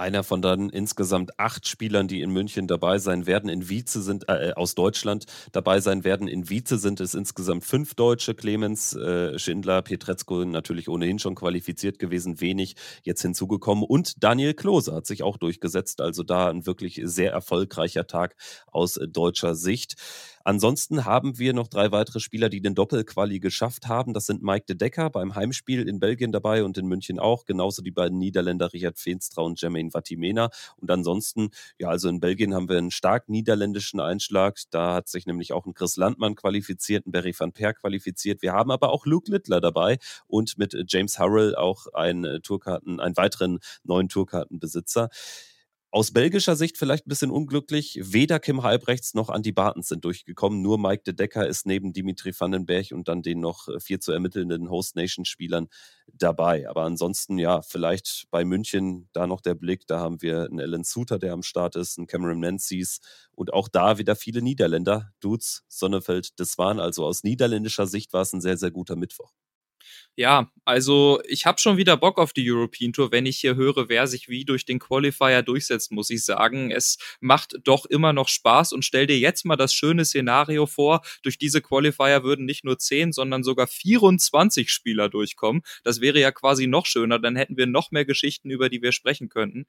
Einer von dann insgesamt acht Spielern, die in München dabei sein werden. In Wietze sind äh, aus Deutschland dabei sein werden. In Wietze sind es insgesamt fünf Deutsche. Clemens äh, Schindler, Pietrezko natürlich ohnehin schon qualifiziert gewesen, wenig jetzt hinzugekommen. Und Daniel Klose hat sich auch durchgesetzt. Also da ein wirklich sehr erfolgreicher Tag aus äh, deutscher Sicht. Ansonsten haben wir noch drei weitere Spieler, die den Doppelquali geschafft haben. Das sind Mike de Decker beim Heimspiel in Belgien dabei und in München auch. Genauso die beiden Niederländer Richard Feenstra und Jermaine Vatimena. Und ansonsten, ja, also in Belgien haben wir einen stark niederländischen Einschlag. Da hat sich nämlich auch ein Chris Landmann qualifiziert, ein Barry van Per qualifiziert. Wir haben aber auch Luke Littler dabei und mit James Harrell auch einen Tourkarten, einen weiteren neuen Tourkartenbesitzer. Aus belgischer Sicht vielleicht ein bisschen unglücklich. Weder Kim Halbrechts noch Andy Bartens sind durchgekommen. Nur Mike de Decker ist neben Dimitri Vandenberg und dann den noch äh, vier zu ermittelnden Host Nation Spielern dabei. Aber ansonsten, ja, vielleicht bei München da noch der Blick. Da haben wir einen Alan Suter, der am Start ist, einen Cameron Menzies und auch da wieder viele Niederländer. Dudes, Sonnefeld, das waren also aus niederländischer Sicht war es ein sehr, sehr guter Mittwoch. Ja, also ich habe schon wieder Bock auf die European Tour, wenn ich hier höre, wer sich wie durch den Qualifier durchsetzt, muss ich sagen. Es macht doch immer noch Spaß und stell dir jetzt mal das schöne Szenario vor. Durch diese Qualifier würden nicht nur 10, sondern sogar 24 Spieler durchkommen. Das wäre ja quasi noch schöner, dann hätten wir noch mehr Geschichten, über die wir sprechen könnten.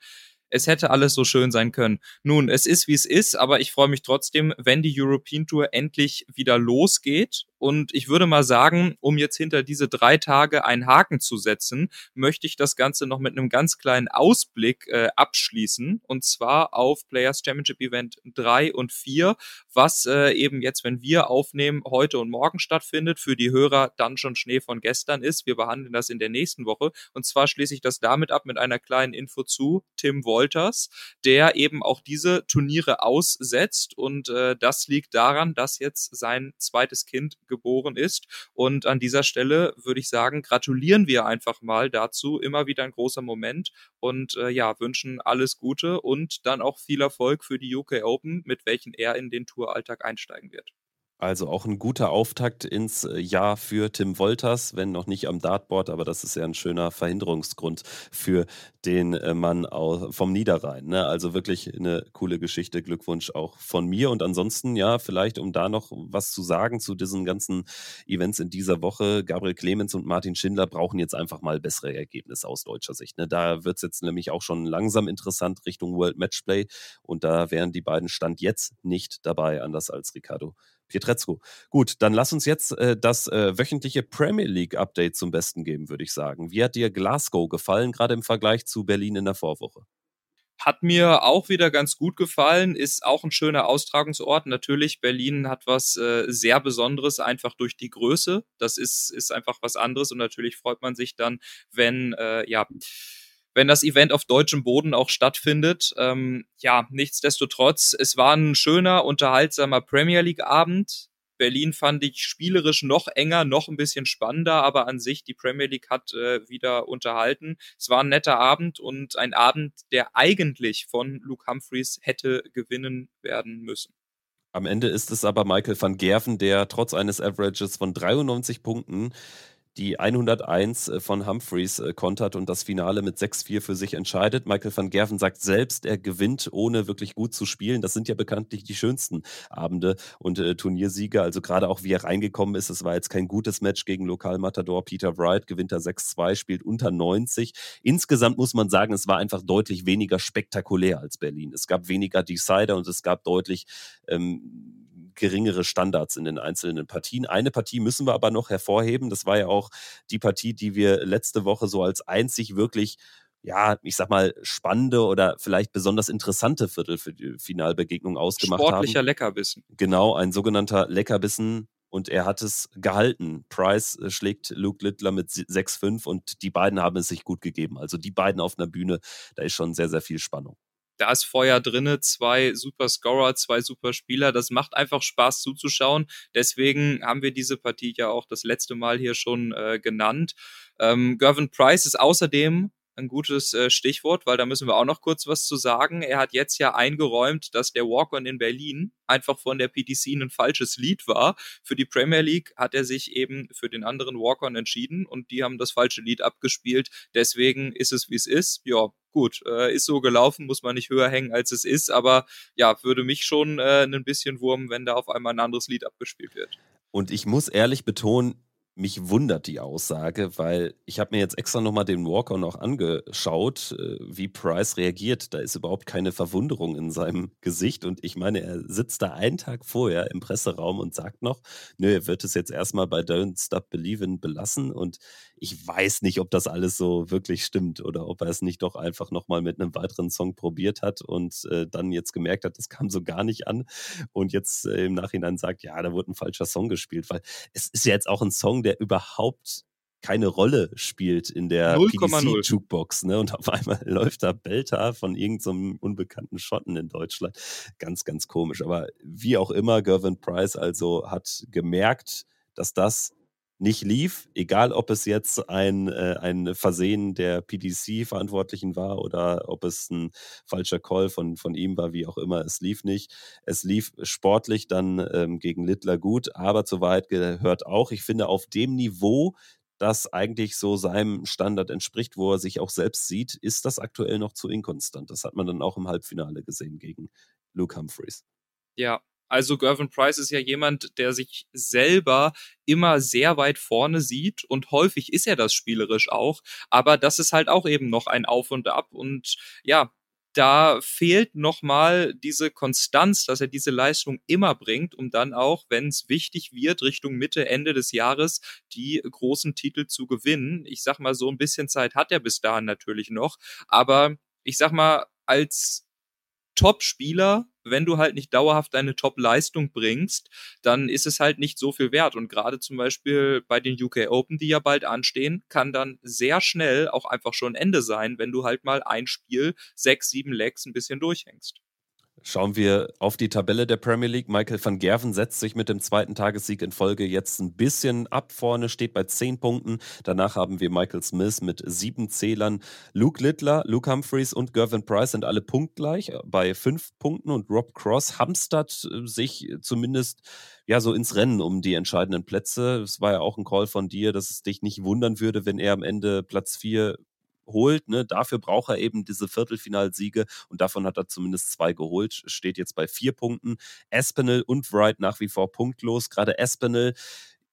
Es hätte alles so schön sein können. Nun, es ist wie es ist, aber ich freue mich trotzdem, wenn die European Tour endlich wieder losgeht und ich würde mal sagen, um jetzt hinter diese drei Tage einen Haken zu setzen, möchte ich das Ganze noch mit einem ganz kleinen Ausblick äh, abschließen. Und zwar auf Players Championship Event 3 und 4, was äh, eben jetzt, wenn wir aufnehmen, heute und morgen stattfindet. Für die Hörer dann schon Schnee von gestern ist. Wir behandeln das in der nächsten Woche. Und zwar schließe ich das damit ab mit einer kleinen Info zu Tim Wolters, der eben auch diese Turniere aussetzt. Und äh, das liegt daran, dass jetzt sein zweites Kind geboren ist. Und an dieser Stelle würde ich sagen, gratulieren wir einfach mal dazu. Immer wieder ein großer Moment und äh, ja, wünschen alles Gute und dann auch viel Erfolg für die UK Open, mit welchen er in den Touralltag einsteigen wird. Also auch ein guter Auftakt ins äh, Jahr für Tim Wolters, wenn noch nicht am Dartboard, aber das ist ja ein schöner Verhinderungsgrund für den äh, Mann vom Niederrhein. Ne? Also wirklich eine coole Geschichte. Glückwunsch auch von mir. Und ansonsten, ja, vielleicht um da noch was zu sagen zu diesen ganzen Events in dieser Woche. Gabriel Clemens und Martin Schindler brauchen jetzt einfach mal bessere Ergebnisse aus deutscher Sicht. Ne? Da wird es jetzt nämlich auch schon langsam interessant Richtung World Matchplay. Und da wären die beiden Stand jetzt nicht dabei, anders als Ricardo Pietrezco. Gut, dann lass uns jetzt äh, das äh, wöchentliche Premier League Update zum Besten geben, würde ich sagen. Wie hat dir Glasgow gefallen, gerade im Vergleich zu Berlin in der Vorwoche? Hat mir auch wieder ganz gut gefallen, ist auch ein schöner Austragungsort. Natürlich, Berlin hat was äh, sehr Besonderes, einfach durch die Größe. Das ist, ist einfach was anderes und natürlich freut man sich dann, wenn, äh, ja, wenn das Event auf deutschem Boden auch stattfindet. Ähm, ja, nichtsdestotrotz, es war ein schöner, unterhaltsamer Premier League-Abend. Berlin fand ich spielerisch noch enger, noch ein bisschen spannender, aber an sich die Premier League hat äh, wieder unterhalten. Es war ein netter Abend und ein Abend, der eigentlich von Luke Humphreys hätte gewinnen werden müssen. Am Ende ist es aber Michael van Gerven, der trotz eines Averages von 93 Punkten die 101 äh, von Humphreys äh, kontert und das Finale mit 6-4 für sich entscheidet. Michael van Gerven sagt selbst, er gewinnt, ohne wirklich gut zu spielen. Das sind ja bekanntlich die schönsten Abende und äh, Turniersiege. Also gerade auch wie er reingekommen ist, es war jetzt kein gutes Match gegen Lokalmatador Peter Wright, gewinnt er 6-2, spielt unter 90. Insgesamt muss man sagen, es war einfach deutlich weniger spektakulär als Berlin. Es gab weniger Decider und es gab deutlich ähm, geringere Standards in den einzelnen Partien. Eine Partie müssen wir aber noch hervorheben. Das war ja auch die Partie, die wir letzte Woche so als einzig wirklich ja, ich sag mal, spannende oder vielleicht besonders interessante Viertel für die Finalbegegnung ausgemacht Sportlicher haben. Sportlicher Leckerbissen. Genau, ein sogenannter Leckerbissen. Und er hat es gehalten. Price äh, schlägt Luke Littler mit 6-5 und die beiden haben es sich gut gegeben. Also die beiden auf einer Bühne, da ist schon sehr, sehr viel Spannung da ist Feuer drinne, zwei super Scorer, zwei super Spieler. Das macht einfach Spaß zuzuschauen. Deswegen haben wir diese Partie ja auch das letzte Mal hier schon äh, genannt. Ähm, Gervin Price ist außerdem ein gutes äh, Stichwort, weil da müssen wir auch noch kurz was zu sagen. Er hat jetzt ja eingeräumt, dass der Walk-on in Berlin einfach von der PTC ein falsches Lied war. Für die Premier League hat er sich eben für den anderen Walk-on entschieden und die haben das falsche Lied abgespielt. Deswegen ist es, wie es ist. Ja, gut, äh, ist so gelaufen, muss man nicht höher hängen, als es ist, aber ja, würde mich schon äh, ein bisschen wurmen, wenn da auf einmal ein anderes Lied abgespielt wird. Und ich muss ehrlich betonen, mich wundert die Aussage, weil ich habe mir jetzt extra nochmal den Walker noch angeschaut, äh, wie Price reagiert. Da ist überhaupt keine Verwunderung in seinem Gesicht. Und ich meine, er sitzt da einen Tag vorher im Presseraum und sagt noch, nö, er wird es jetzt erstmal bei Don't Stop Believin' belassen. Und ich weiß nicht, ob das alles so wirklich stimmt oder ob er es nicht doch einfach nochmal mit einem weiteren Song probiert hat und äh, dann jetzt gemerkt hat, das kam so gar nicht an und jetzt äh, im Nachhinein sagt, ja, da wurde ein falscher Song gespielt, weil es ist ja jetzt auch ein Song, der überhaupt keine Rolle spielt in der PDC-Jukebox. Ne? Und auf einmal [laughs] läuft da Belta von irgendeinem so unbekannten Schotten in Deutschland. Ganz, ganz komisch. Aber wie auch immer, Gervin Price also hat gemerkt, dass das nicht lief, egal ob es jetzt ein, äh, ein Versehen der PDC-Verantwortlichen war oder ob es ein falscher Call von, von ihm war, wie auch immer, es lief nicht. Es lief sportlich dann ähm, gegen Littler gut, aber zu weit gehört auch. Ich finde, auf dem Niveau, das eigentlich so seinem Standard entspricht, wo er sich auch selbst sieht, ist das aktuell noch zu inkonstant. Das hat man dann auch im Halbfinale gesehen gegen Luke Humphreys. Ja, also Gervin Price ist ja jemand, der sich selber immer sehr weit vorne sieht und häufig ist er das spielerisch auch, aber das ist halt auch eben noch ein Auf und Ab und ja, da fehlt nochmal diese Konstanz, dass er diese Leistung immer bringt, um dann auch, wenn es wichtig wird, Richtung Mitte, Ende des Jahres die großen Titel zu gewinnen. Ich sag mal, so ein bisschen Zeit hat er bis dahin natürlich noch, aber ich sag mal, als Top-Spieler wenn du halt nicht dauerhaft deine Top-Leistung bringst, dann ist es halt nicht so viel wert. Und gerade zum Beispiel bei den UK Open, die ja bald anstehen, kann dann sehr schnell auch einfach schon Ende sein, wenn du halt mal ein Spiel, sechs, sieben Legs ein bisschen durchhängst. Schauen wir auf die Tabelle der Premier League. Michael van Gerven setzt sich mit dem zweiten Tagessieg in Folge jetzt ein bisschen ab vorne, steht bei zehn Punkten. Danach haben wir Michael Smith mit sieben Zählern. Luke Littler, Luke Humphreys und Gervin Price sind alle punktgleich äh, bei fünf Punkten und Rob Cross hamstert äh, sich zumindest ja so ins Rennen um die entscheidenden Plätze. Es war ja auch ein Call von dir, dass es dich nicht wundern würde, wenn er am Ende Platz vier holt. Ne? Dafür braucht er eben diese Viertelfinalsiege und davon hat er zumindest zwei geholt. Steht jetzt bei vier Punkten. Espinel und Wright nach wie vor punktlos. Gerade Espinel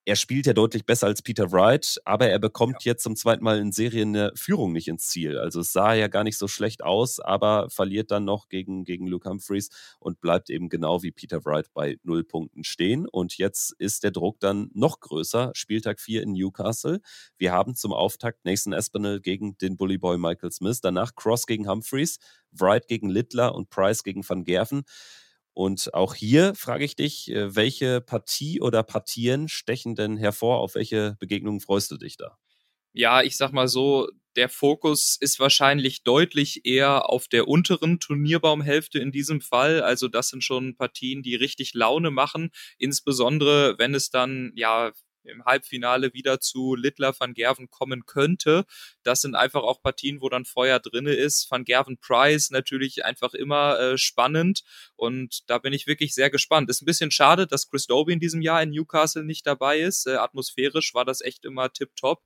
er spielt ja deutlich besser als Peter Wright, aber er bekommt ja. jetzt zum zweiten Mal in Serie eine Führung nicht ins Ziel. Also es sah ja gar nicht so schlecht aus, aber verliert dann noch gegen, gegen Luke Humphreys und bleibt eben genau wie Peter Wright bei null Punkten stehen. Und jetzt ist der Druck dann noch größer. Spieltag 4 in Newcastle. Wir haben zum Auftakt Nathan Espinel gegen den Bullyboy Michael Smith, danach Cross gegen Humphreys, Wright gegen Littler und Price gegen Van Gerven. Und auch hier frage ich dich, äh, welche Partie oder Partien stechen denn hervor? Auf welche Begegnungen freust du dich da? Ja, ich sag mal so, der Fokus ist wahrscheinlich deutlich eher auf der unteren Turnierbaumhälfte in diesem Fall. Also das sind schon Partien, die richtig Laune machen, insbesondere wenn es dann ja im Halbfinale wieder zu Littler van Gerven kommen könnte. Das sind einfach auch Partien, wo dann Feuer drinne ist. Van Gerven Price natürlich einfach immer äh, spannend und da bin ich wirklich sehr gespannt. Ist ein bisschen schade, dass Chris Doby in diesem Jahr in Newcastle nicht dabei ist. Äh, atmosphärisch war das echt immer tipptopp.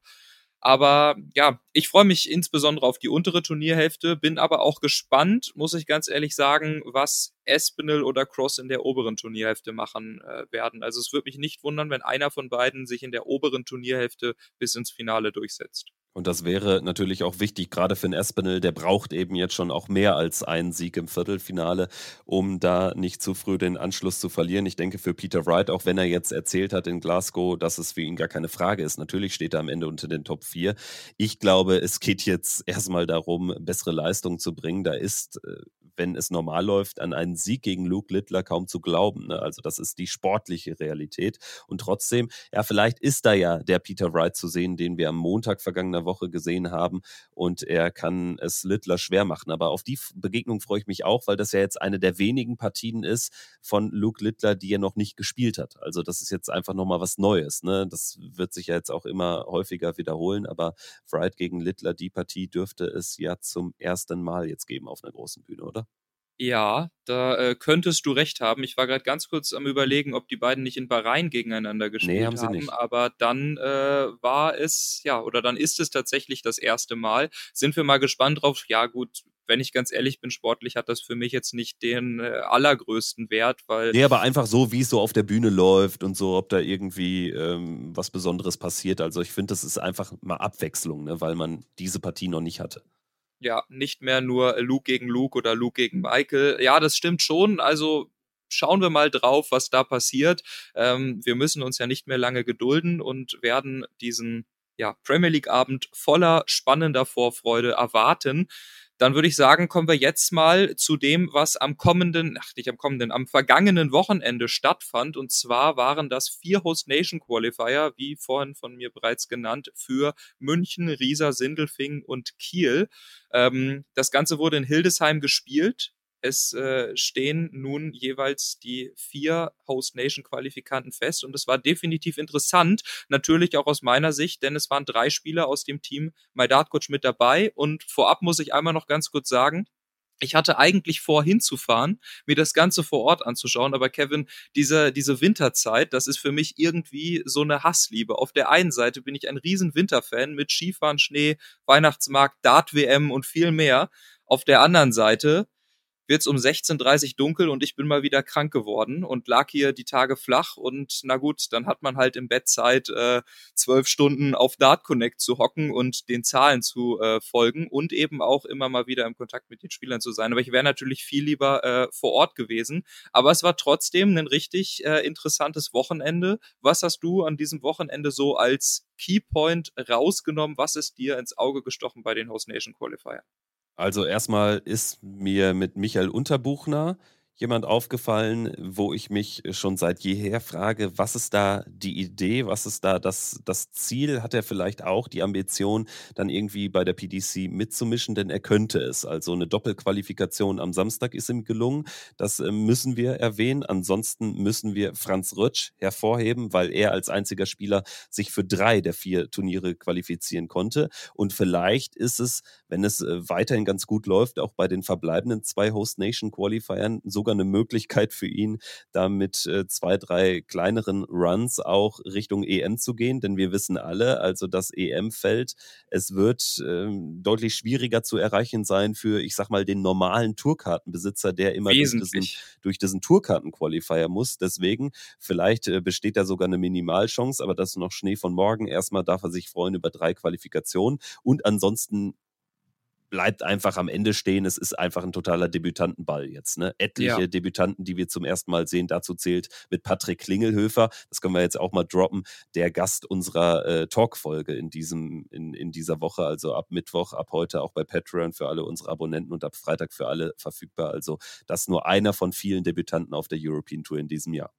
Aber ja, ich freue mich insbesondere auf die untere Turnierhälfte, bin aber auch gespannt, muss ich ganz ehrlich sagen, was Espinel oder Cross in der oberen Turnierhälfte machen äh, werden. Also es würde mich nicht wundern, wenn einer von beiden sich in der oberen Turnierhälfte bis ins Finale durchsetzt. Und das wäre natürlich auch wichtig, gerade für den Espinel, der braucht eben jetzt schon auch mehr als einen Sieg im Viertelfinale, um da nicht zu früh den Anschluss zu verlieren. Ich denke für Peter Wright, auch wenn er jetzt erzählt hat in Glasgow, dass es für ihn gar keine Frage ist. Natürlich steht er am Ende unter den Top 4. Ich glaube, es geht jetzt erstmal darum, bessere Leistungen zu bringen. Da ist äh, wenn es normal läuft, an einen Sieg gegen Luke Littler kaum zu glauben. Ne? Also das ist die sportliche Realität. Und trotzdem, ja, vielleicht ist da ja der Peter Wright zu sehen, den wir am Montag vergangener Woche gesehen haben. Und er kann es Littler schwer machen. Aber auf die Begegnung freue ich mich auch, weil das ja jetzt eine der wenigen Partien ist von Luke Littler, die er noch nicht gespielt hat. Also das ist jetzt einfach nochmal was Neues. Ne? Das wird sich ja jetzt auch immer häufiger wiederholen. Aber Wright gegen Littler, die Partie dürfte es ja zum ersten Mal jetzt geben auf einer großen Bühne, oder? Ja, da äh, könntest du recht haben. Ich war gerade ganz kurz am überlegen, ob die beiden nicht in Bahrain gegeneinander gespielt nee, haben, sie nicht. aber dann äh, war es, ja, oder dann ist es tatsächlich das erste Mal. Sind wir mal gespannt drauf. Ja, gut, wenn ich ganz ehrlich bin, sportlich hat das für mich jetzt nicht den äh, allergrößten Wert, weil. Nee, aber einfach so, wie es so auf der Bühne läuft und so, ob da irgendwie ähm, was Besonderes passiert. Also ich finde, das ist einfach mal Abwechslung, ne, weil man diese Partie noch nicht hatte ja, nicht mehr nur Luke gegen Luke oder Luke gegen Michael. Ja, das stimmt schon. Also schauen wir mal drauf, was da passiert. Ähm, wir müssen uns ja nicht mehr lange gedulden und werden diesen ja, Premier League Abend voller spannender Vorfreude erwarten. Dann würde ich sagen, kommen wir jetzt mal zu dem, was am kommenden, ach nicht am kommenden, am vergangenen Wochenende stattfand. Und zwar waren das vier Host Nation Qualifier, wie vorhin von mir bereits genannt, für München, Riesa, Sindelfing und Kiel. Ähm, das Ganze wurde in Hildesheim gespielt. Es äh, stehen nun jeweils die vier Host Nation Qualifikanten fest und es war definitiv interessant, natürlich auch aus meiner Sicht, denn es waren drei Spieler aus dem Team Coach mit dabei und vorab muss ich einmal noch ganz kurz sagen, ich hatte eigentlich vor, hinzufahren, mir das Ganze vor Ort anzuschauen, aber Kevin, diese, diese Winterzeit, das ist für mich irgendwie so eine Hassliebe. Auf der einen Seite bin ich ein riesen Winterfan mit Skifahren, Schnee, Weihnachtsmarkt, Dart-WM und viel mehr. Auf der anderen Seite wird es um 16.30 Uhr dunkel und ich bin mal wieder krank geworden und lag hier die Tage flach und na gut, dann hat man halt im Bett Zeit, äh, zwölf Stunden auf Dart Connect zu hocken und den Zahlen zu äh, folgen und eben auch immer mal wieder im Kontakt mit den Spielern zu sein. Aber ich wäre natürlich viel lieber äh, vor Ort gewesen. Aber es war trotzdem ein richtig äh, interessantes Wochenende. Was hast du an diesem Wochenende so als Keypoint rausgenommen? Was ist dir ins Auge gestochen bei den Host Nation Qualifier? Also erstmal ist mir mit Michael Unterbuchner jemand aufgefallen, wo ich mich schon seit jeher frage, was ist da die Idee, was ist da das, das Ziel? Hat er vielleicht auch die Ambition, dann irgendwie bei der PDC mitzumischen? Denn er könnte es. Also eine Doppelqualifikation am Samstag ist ihm gelungen. Das äh, müssen wir erwähnen. Ansonsten müssen wir Franz Rötsch hervorheben, weil er als einziger Spieler sich für drei der vier Turniere qualifizieren konnte. Und vielleicht ist es, wenn es äh, weiterhin ganz gut läuft, auch bei den verbleibenden zwei Host Nation Qualifiern so sogar eine Möglichkeit für ihn, da mit äh, zwei, drei kleineren Runs auch Richtung EM zu gehen. Denn wir wissen alle, also das EM-Feld, es wird äh, deutlich schwieriger zu erreichen sein für, ich sag mal, den normalen Tourkartenbesitzer, der immer durch diesen, durch diesen Tourkarten-Qualifier muss. Deswegen, vielleicht äh, besteht da sogar eine Minimalchance, aber das ist noch Schnee von morgen. Erstmal darf er sich freuen über drei Qualifikationen und ansonsten bleibt einfach am Ende stehen. Es ist einfach ein totaler Debütantenball jetzt. Ne? Etliche ja. Debütanten, die wir zum ersten Mal sehen. Dazu zählt mit Patrick Klingelhöfer, das können wir jetzt auch mal droppen, der Gast unserer äh, Talk-Folge in, in, in dieser Woche, also ab Mittwoch, ab heute auch bei Patreon für alle unsere Abonnenten und ab Freitag für alle verfügbar. Also das nur einer von vielen Debütanten auf der European Tour in diesem Jahr.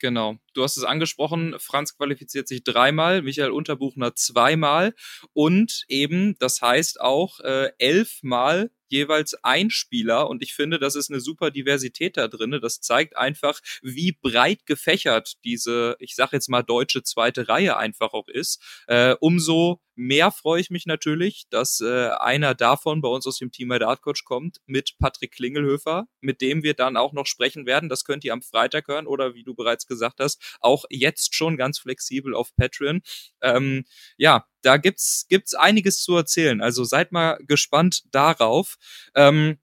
Genau. Du hast es angesprochen, Franz qualifiziert sich dreimal, Michael Unterbuchner zweimal und eben, das heißt auch äh, elfmal jeweils ein Spieler und ich finde, das ist eine super Diversität da drin. Das zeigt einfach, wie breit gefächert diese, ich sag jetzt mal deutsche zweite Reihe einfach auch ist. Äh, umso mehr freue ich mich natürlich, dass äh, einer davon bei uns aus dem Team Art Coach kommt mit Patrick Klingelhöfer, mit dem wir dann auch noch sprechen werden. Das könnt ihr am Freitag hören oder wie du bereits gesagt hast, auch jetzt schon ganz flexibel auf Patreon. Ähm, ja, da gibt's gibt's einiges zu erzählen. Also seid mal gespannt darauf. Ähm,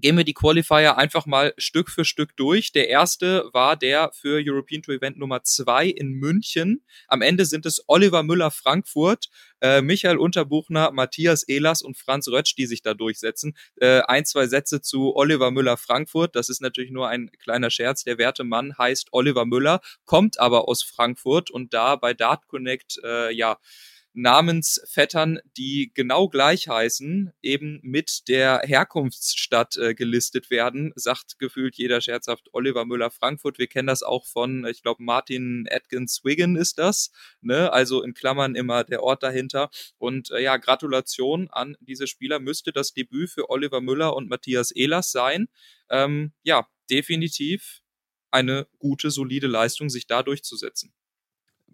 gehen wir die Qualifier einfach mal Stück für Stück durch. Der erste war der für European Tour Event Nummer zwei in München. Am Ende sind es Oliver Müller Frankfurt, äh, Michael Unterbuchner, Matthias Ehlers und Franz Rötsch, die sich da durchsetzen. Äh, ein, zwei Sätze zu Oliver Müller Frankfurt. Das ist natürlich nur ein kleiner Scherz. Der werte Mann heißt Oliver Müller, kommt aber aus Frankfurt und da bei Dart Connect, äh, ja, Namensvettern, die genau gleich heißen, eben mit der Herkunftsstadt äh, gelistet werden, sagt gefühlt jeder scherzhaft Oliver Müller Frankfurt. Wir kennen das auch von, ich glaube, Martin Atkins Wigan ist das, ne? Also in Klammern immer der Ort dahinter. Und äh, ja, Gratulation an diese Spieler. Müsste das Debüt für Oliver Müller und Matthias Ehlers sein. Ähm, ja, definitiv eine gute, solide Leistung, sich da durchzusetzen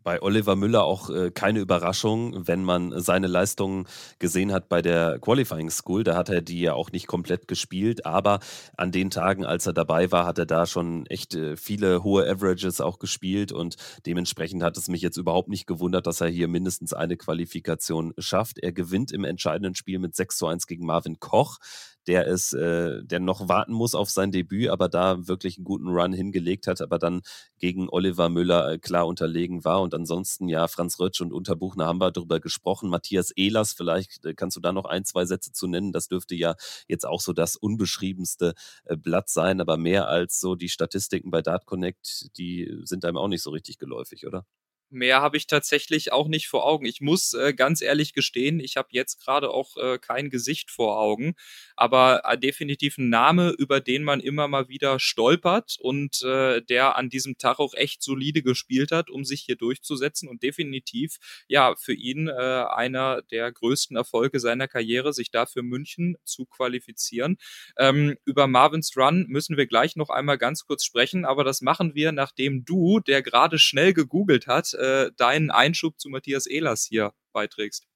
bei Oliver Müller auch äh, keine Überraschung, wenn man seine Leistungen gesehen hat bei der Qualifying School. Da hat er die ja auch nicht komplett gespielt, aber an den Tagen, als er dabei war, hat er da schon echt äh, viele hohe Averages auch gespielt und dementsprechend hat es mich jetzt überhaupt nicht gewundert, dass er hier mindestens eine Qualifikation schafft. Er gewinnt im entscheidenden Spiel mit 6 zu 1 gegen Marvin Koch der ist, äh, der noch warten muss auf sein Debüt, aber da wirklich einen guten Run hingelegt hat, aber dann gegen Oliver Müller äh, klar unterlegen war. Und ansonsten, ja, Franz Rötsch und Unterbuchner haben wir darüber gesprochen. Matthias Ehlers, vielleicht äh, kannst du da noch ein, zwei Sätze zu nennen. Das dürfte ja jetzt auch so das unbeschriebenste äh, Blatt sein, aber mehr als so die Statistiken bei Dart Connect, die sind einem auch nicht so richtig geläufig, oder? Mehr habe ich tatsächlich auch nicht vor Augen. Ich muss äh, ganz ehrlich gestehen, ich habe jetzt gerade auch äh, kein Gesicht vor Augen, aber äh, definitiv ein Name, über den man immer mal wieder stolpert und äh, der an diesem Tag auch echt solide gespielt hat, um sich hier durchzusetzen und definitiv ja für ihn äh, einer der größten Erfolge seiner Karriere, sich da für München zu qualifizieren. Ähm, über Marvins Run müssen wir gleich noch einmal ganz kurz sprechen, aber das machen wir, nachdem du, der gerade schnell gegoogelt hat, äh, deinen Einschub zu Matthias Ehlers hier beiträgst.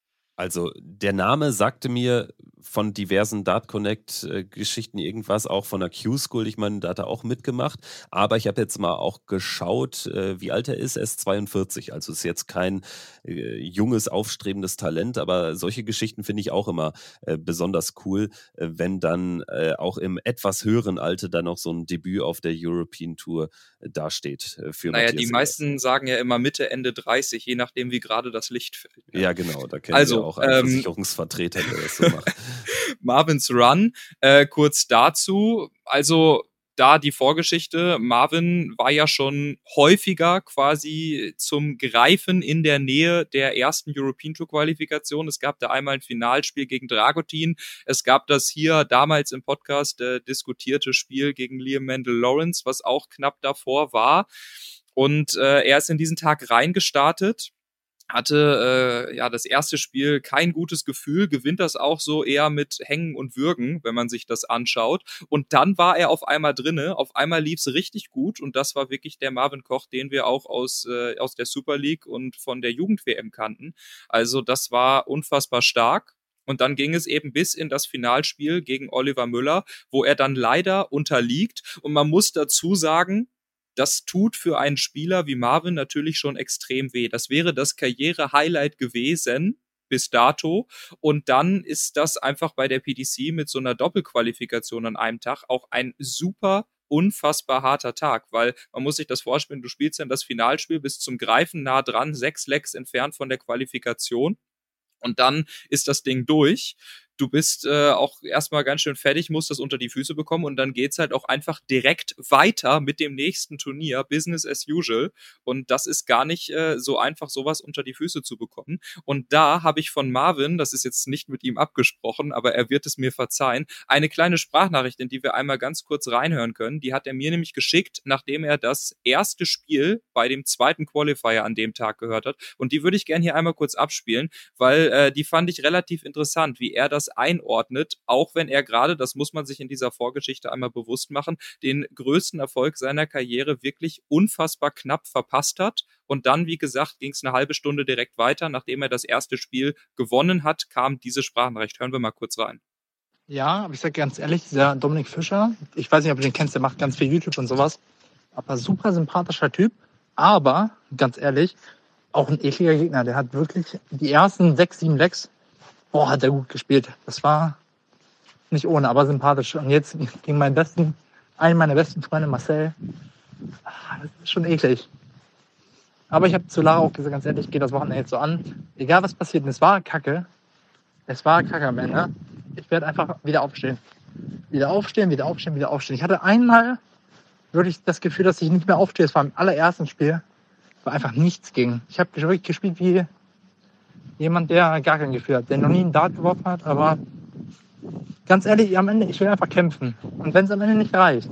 Also der Name sagte mir von diversen Dart Connect äh, Geschichten irgendwas, auch von der Q-School. Ich meine, da hat er auch mitgemacht. Aber ich habe jetzt mal auch geschaut, äh, wie alt er ist. Er ist 42. Also ist jetzt kein äh, junges, aufstrebendes Talent. Aber solche Geschichten finde ich auch immer besonders cool, wenn dann auch im etwas höheren Alter dann noch so ein Debüt auf der European Tour dasteht. für naja, Matthias die meisten sagen ja immer Mitte, Ende 30, je nachdem, wie gerade das Licht fällt. Ja, ja genau. Da kennen also, wir auch auch ein ähm, Versicherungsvertreter, der das so macht. [laughs] Marvins Run, äh, kurz dazu. Also da die Vorgeschichte. Marvin war ja schon häufiger quasi zum Greifen in der Nähe der ersten European Tour Qualifikation. Es gab da einmal ein Finalspiel gegen Dragutin. Es gab das hier damals im Podcast äh, diskutierte Spiel gegen Liam Mendel Lawrence, was auch knapp davor war. Und äh, er ist in diesen Tag reingestartet hatte äh, ja das erste Spiel kein gutes Gefühl, gewinnt das auch so eher mit Hängen und Würgen, wenn man sich das anschaut. Und dann war er auf einmal drinne, auf einmal lief es richtig gut und das war wirklich der Marvin Koch, den wir auch aus, äh, aus der Super League und von der Jugend-WM kannten. Also das war unfassbar stark. Und dann ging es eben bis in das Finalspiel gegen Oliver Müller, wo er dann leider unterliegt. Und man muss dazu sagen, das tut für einen Spieler wie Marvin natürlich schon extrem weh. Das wäre das Karriere-Highlight gewesen bis dato. Und dann ist das einfach bei der PDC mit so einer Doppelqualifikation an einem Tag auch ein super unfassbar harter Tag, weil man muss sich das vorstellen, du spielst dann das Finalspiel bis zum Greifen nah dran, sechs Lecks entfernt von der Qualifikation. Und dann ist das Ding durch du bist äh, auch erstmal ganz schön fertig, musst das unter die Füße bekommen und dann geht's halt auch einfach direkt weiter mit dem nächsten Turnier, Business as usual. Und das ist gar nicht äh, so einfach, sowas unter die Füße zu bekommen. Und da habe ich von Marvin, das ist jetzt nicht mit ihm abgesprochen, aber er wird es mir verzeihen, eine kleine Sprachnachricht, in die wir einmal ganz kurz reinhören können. Die hat er mir nämlich geschickt, nachdem er das erste Spiel bei dem zweiten Qualifier an dem Tag gehört hat. Und die würde ich gerne hier einmal kurz abspielen, weil äh, die fand ich relativ interessant, wie er das einordnet, auch wenn er gerade, das muss man sich in dieser Vorgeschichte einmal bewusst machen, den größten Erfolg seiner Karriere wirklich unfassbar knapp verpasst hat. Und dann, wie gesagt, ging es eine halbe Stunde direkt weiter. Nachdem er das erste Spiel gewonnen hat, kam diese Sprachenrecht. Hören wir mal kurz rein. Ja, aber ich sage ganz ehrlich, dieser Dominik Fischer, ich weiß nicht, ob du den kennst, der macht ganz viel YouTube und sowas, aber super sympathischer Typ. Aber, ganz ehrlich, auch ein ekliger Gegner. Der hat wirklich die ersten sechs, sieben Lecks boah, hat er gut gespielt. Das war nicht ohne, aber sympathisch. Und jetzt gegen meinen besten, einen meiner besten Freunde, Marcel, ah, das ist schon eklig. Aber ich habe zu Lara auch gesagt, ganz ehrlich, ich gehe das Wochenende jetzt so an. Egal was passiert, es war Kacke. Es war Kacke am Ende. Ich werde einfach wieder aufstehen. Wieder aufstehen, wieder aufstehen, wieder aufstehen. Ich hatte einmal wirklich das Gefühl, dass ich nicht mehr aufstehe. Es war im allerersten Spiel, weil einfach nichts ging. Ich habe wirklich gespielt wie Jemand, der gar kein Gefühl hat, der noch nie einen Dart geworfen hat, aber ganz ehrlich, am Ende, ich will einfach kämpfen. Und wenn es am Ende nicht reicht,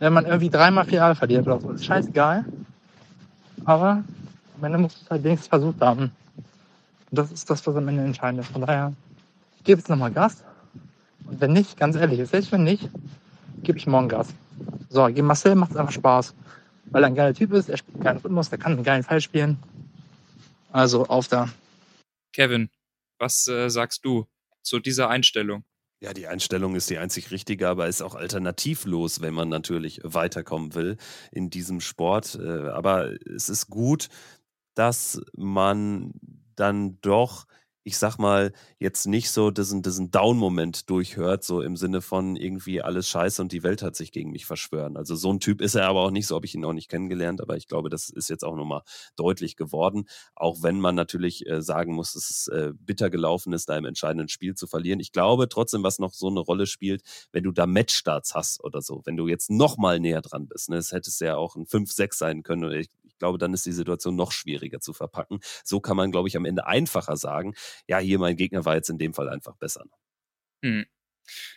wenn man irgendwie dreimal vier verliert oder so, ist scheißegal. Aber am Ende muss es halt wenigstens versucht haben. Und das ist das, was am Ende entscheidend ist. Von daher, ich gebe jetzt nochmal Gas. Und wenn nicht, ganz ehrlich, selbst wenn nicht, gebe ich morgen Gas. So, gegen Marcel macht es einfach Spaß. Weil er ein geiler Typ ist, er spielt einen geilen Rhythmus, der kann einen geilen Fall spielen. Also auf da. Kevin, was äh, sagst du zu dieser Einstellung? Ja, die Einstellung ist die einzig richtige, aber ist auch alternativlos, wenn man natürlich weiterkommen will in diesem Sport. Äh, aber es ist gut, dass man dann doch ich sag mal, jetzt nicht so diesen, diesen Down-Moment durchhört, so im Sinne von irgendwie alles scheiße und die Welt hat sich gegen mich verschwören. Also so ein Typ ist er aber auch nicht, so habe ich ihn auch nicht kennengelernt, aber ich glaube, das ist jetzt auch nochmal deutlich geworden, auch wenn man natürlich äh, sagen muss, dass es äh, bitter gelaufen ist, da im entscheidenden Spiel zu verlieren. Ich glaube trotzdem, was noch so eine Rolle spielt, wenn du da Matchstarts hast oder so, wenn du jetzt nochmal näher dran bist, ne, es hätte es ja auch ein 5-6 sein können ich, ich glaube, dann ist die Situation noch schwieriger zu verpacken. So kann man, glaube ich, am Ende einfacher sagen, ja, hier mein Gegner war jetzt in dem Fall einfach besser. Hm.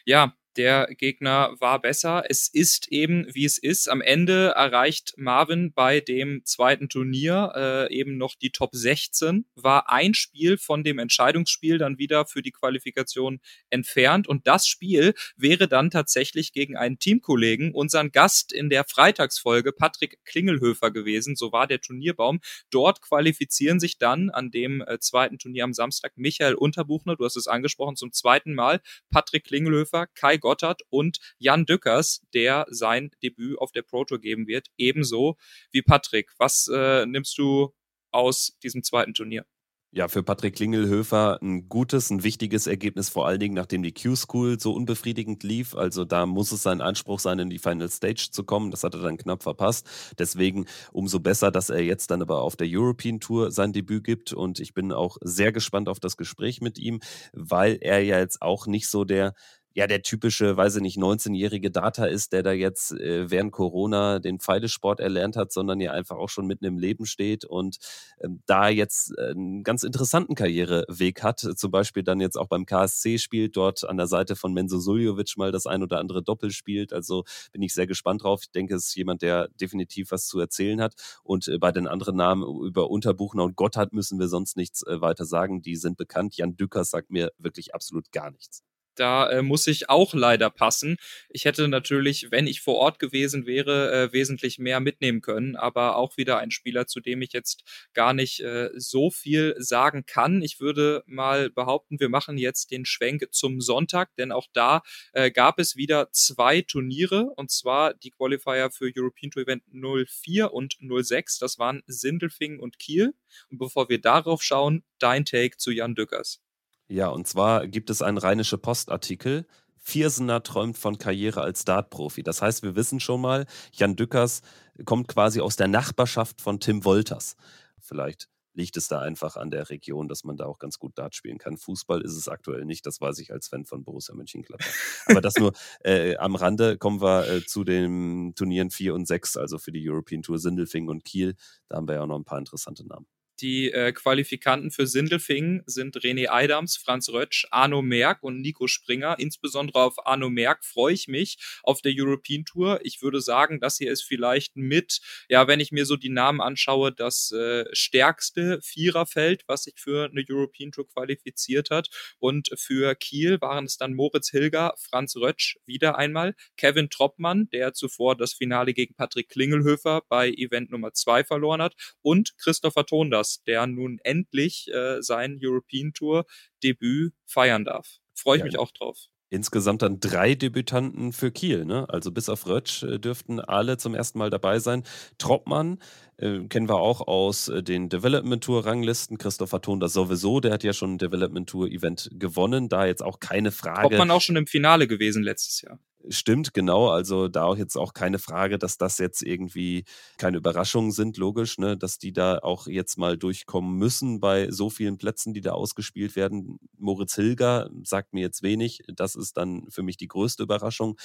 Ja, der Gegner war besser. Es ist eben, wie es ist. Am Ende erreicht Marvin bei dem zweiten Turnier äh, eben noch die Top 16. War ein Spiel von dem Entscheidungsspiel dann wieder für die Qualifikation entfernt. Und das Spiel wäre dann tatsächlich gegen einen Teamkollegen, unseren Gast in der Freitagsfolge, Patrick Klingelhöfer gewesen. So war der Turnierbaum. Dort qualifizieren sich dann an dem äh, zweiten Turnier am Samstag Michael Unterbuchner, du hast es angesprochen, zum zweiten Mal. Patrick Klingelhöfer, Kai Gotthard und Jan Dückers, der sein Debüt auf der Pro Tour geben wird, ebenso wie Patrick. Was äh, nimmst du aus diesem zweiten Turnier? Ja, für Patrick Klingelhöfer ein gutes, ein wichtiges Ergebnis, vor allen Dingen nachdem die Q-School so unbefriedigend lief. Also da muss es sein Anspruch sein, in die Final Stage zu kommen. Das hat er dann knapp verpasst. Deswegen umso besser, dass er jetzt dann aber auf der European Tour sein Debüt gibt. Und ich bin auch sehr gespannt auf das Gespräch mit ihm, weil er ja jetzt auch nicht so der ja der typische, weiß ich nicht, 19-jährige Data ist, der da jetzt äh, während Corona den Pfeilesport erlernt hat, sondern ja einfach auch schon mitten im Leben steht und ähm, da jetzt äh, einen ganz interessanten Karriereweg hat. Zum Beispiel dann jetzt auch beim KSC spielt, dort an der Seite von Menzo Suljovic mal das ein oder andere Doppel spielt. Also bin ich sehr gespannt drauf. Ich denke, es ist jemand, der definitiv was zu erzählen hat. Und äh, bei den anderen Namen über Unterbuchner und Gotthard müssen wir sonst nichts äh, weiter sagen. Die sind bekannt. Jan Dückers sagt mir wirklich absolut gar nichts. Da äh, muss ich auch leider passen. Ich hätte natürlich, wenn ich vor Ort gewesen wäre, äh, wesentlich mehr mitnehmen können, aber auch wieder ein Spieler, zu dem ich jetzt gar nicht äh, so viel sagen kann. Ich würde mal behaupten, wir machen jetzt den Schwenk zum Sonntag, denn auch da äh, gab es wieder zwei Turniere und zwar die Qualifier für European Tour Event 04 und 06. Das waren Sindelfingen und Kiel. Und bevor wir darauf schauen, dein Take zu Jan Dückers. Ja, und zwar gibt es einen Rheinische Postartikel. Viersener träumt von Karriere als Dartprofi. Das heißt, wir wissen schon mal, Jan Dückers kommt quasi aus der Nachbarschaft von Tim Wolters. Vielleicht liegt es da einfach an der Region, dass man da auch ganz gut Dart spielen kann. Fußball ist es aktuell nicht, das weiß ich als Fan von Borussia Mönchengladbach. Aber das nur [laughs] äh, am Rande kommen wir äh, zu den Turnieren 4 und 6, also für die European Tour Sindelfing und Kiel. Da haben wir ja auch noch ein paar interessante Namen. Die äh, Qualifikanten für Sindelfingen sind René Eidams, Franz Rötsch, Arno Merck und Nico Springer. Insbesondere auf Arno Merck freue ich mich auf der European Tour. Ich würde sagen, das hier ist vielleicht mit, ja, wenn ich mir so die Namen anschaue, das äh, stärkste Viererfeld, was sich für eine European Tour qualifiziert hat. Und für Kiel waren es dann Moritz Hilger, Franz Rötsch wieder einmal, Kevin Troppmann, der zuvor das Finale gegen Patrick Klingelhöfer bei Event Nummer zwei verloren hat, und Christopher Tondas Lukas, der nun endlich äh, sein European Tour Debüt feiern darf. Freue ich ja. mich auch drauf. Insgesamt dann drei Debütanten für Kiel, ne? Also bis auf Rötsch äh, dürften alle zum ersten Mal dabei sein. Troppmann äh, kennen wir auch aus äh, den Development Tour Ranglisten. Christopher Thon das sowieso, der hat ja schon ein Development Tour Event gewonnen. Da jetzt auch keine Frage. Troppmann auch schon im Finale gewesen letztes Jahr. Stimmt, genau. Also da auch jetzt auch keine Frage, dass das jetzt irgendwie keine Überraschungen sind, logisch, ne, dass die da auch jetzt mal durchkommen müssen bei so vielen Plätzen, die da ausgespielt werden. Moritz Hilger sagt mir jetzt wenig. Das ist dann für mich die größte Überraschung.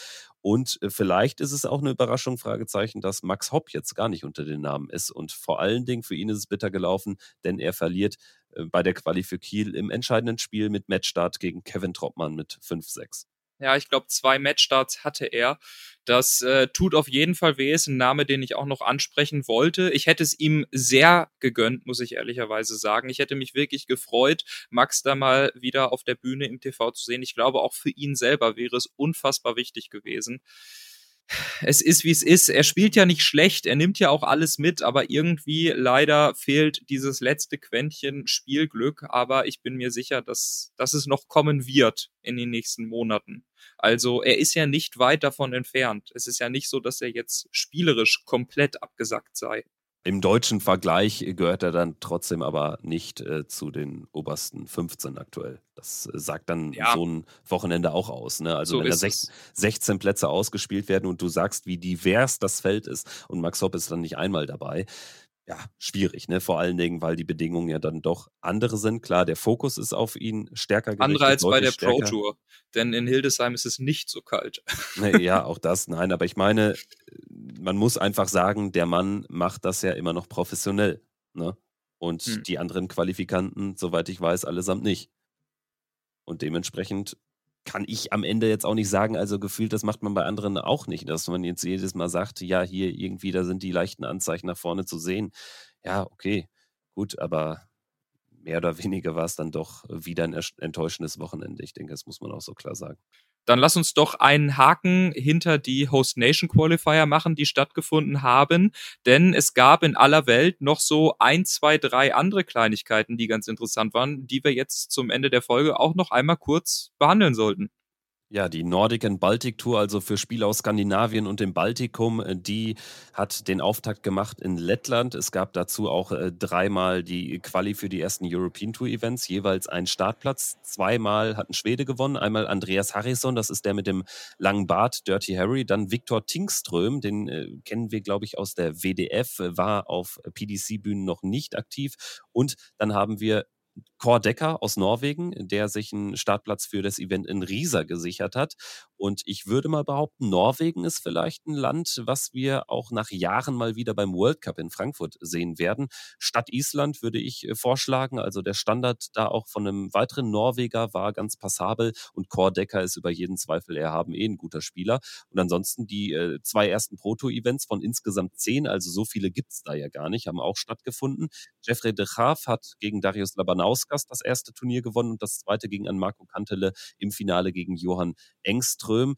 Und äh, vielleicht ist es auch eine Überraschung, Fragezeichen, dass Max Hopp jetzt gar nicht unter den Namen ist. Und vor allen Dingen für ihn ist es bitter gelaufen, denn er verliert äh, bei der Quali für Kiel im entscheidenden Spiel mit Matchstart gegen Kevin Troppmann mit 5-6. Ja, ich glaube, zwei Matchstarts hatte er. Das äh, tut auf jeden Fall weh. Ist ein Name, den ich auch noch ansprechen wollte. Ich hätte es ihm sehr gegönnt, muss ich ehrlicherweise sagen. Ich hätte mich wirklich gefreut, Max da mal wieder auf der Bühne im TV zu sehen. Ich glaube, auch für ihn selber wäre es unfassbar wichtig gewesen es ist, wie es ist. Er spielt ja nicht schlecht, er nimmt ja auch alles mit, aber irgendwie leider fehlt dieses letzte Quäntchen Spielglück. Aber ich bin mir sicher, dass, dass es noch kommen wird in den nächsten Monaten. Also er ist ja nicht weit davon entfernt. Es ist ja nicht so, dass er jetzt spielerisch komplett abgesackt sei. Im deutschen Vergleich gehört er dann trotzdem aber nicht äh, zu den obersten 15 aktuell. Das äh, sagt dann ja. so ein Wochenende auch aus. Ne? Also so wenn da 16, 16 Plätze ausgespielt werden und du sagst, wie divers das Feld ist und Max Hopp ist dann nicht einmal dabei, ja, schwierig, ne? Vor allen Dingen, weil die Bedingungen ja dann doch andere sind. Klar, der Fokus ist auf ihn stärker gerichtet. Andere als bei der stärker. Pro Tour. Denn in Hildesheim ist es nicht so kalt. Nee, ja, [laughs] auch das, nein. Aber ich meine, man muss einfach sagen, der Mann macht das ja immer noch professionell. Ne? Und hm. die anderen Qualifikanten, soweit ich weiß, allesamt nicht. Und dementsprechend kann ich am Ende jetzt auch nicht sagen, also gefühlt, das macht man bei anderen auch nicht, dass man jetzt jedes Mal sagt, ja, hier irgendwie, da sind die leichten Anzeichen nach vorne zu sehen. Ja, okay, gut, aber mehr oder weniger war es dann doch wieder ein enttäuschendes Wochenende. Ich denke, das muss man auch so klar sagen. Dann lass uns doch einen Haken hinter die Host Nation Qualifier machen, die stattgefunden haben. Denn es gab in aller Welt noch so ein, zwei, drei andere Kleinigkeiten, die ganz interessant waren, die wir jetzt zum Ende der Folge auch noch einmal kurz behandeln sollten. Ja, die Nordic and Baltic Tour, also für Spiele aus Skandinavien und dem Baltikum, äh, die hat den Auftakt gemacht in Lettland. Es gab dazu auch äh, dreimal die Quali für die ersten European Tour Events, jeweils ein Startplatz. Zweimal hat ein Schwede gewonnen, einmal Andreas Harrison, das ist der mit dem langen Bart, Dirty Harry, dann Viktor Tingström, den äh, kennen wir, glaube ich, aus der WDF, war auf PDC-Bühnen noch nicht aktiv. Und dann haben wir Kor Decker aus Norwegen, der sich einen Startplatz für das Event in Riesa gesichert hat. Und ich würde mal behaupten, Norwegen ist vielleicht ein Land, was wir auch nach Jahren mal wieder beim World Cup in Frankfurt sehen werden. Statt Island würde ich äh, vorschlagen. Also der Standard da auch von einem weiteren Norweger war ganz passabel und Kor Decker ist über jeden Zweifel erhaben eh ein guter Spieler. Und ansonsten die äh, zwei ersten Proto-Events von insgesamt zehn, also so viele gibt es da ja gar nicht, haben auch stattgefunden. Jeffrey de Graaf hat gegen Darius Labanauskas das erste Turnier gewonnen und das zweite gegen an Marco Kantele im Finale gegen Johann Engström.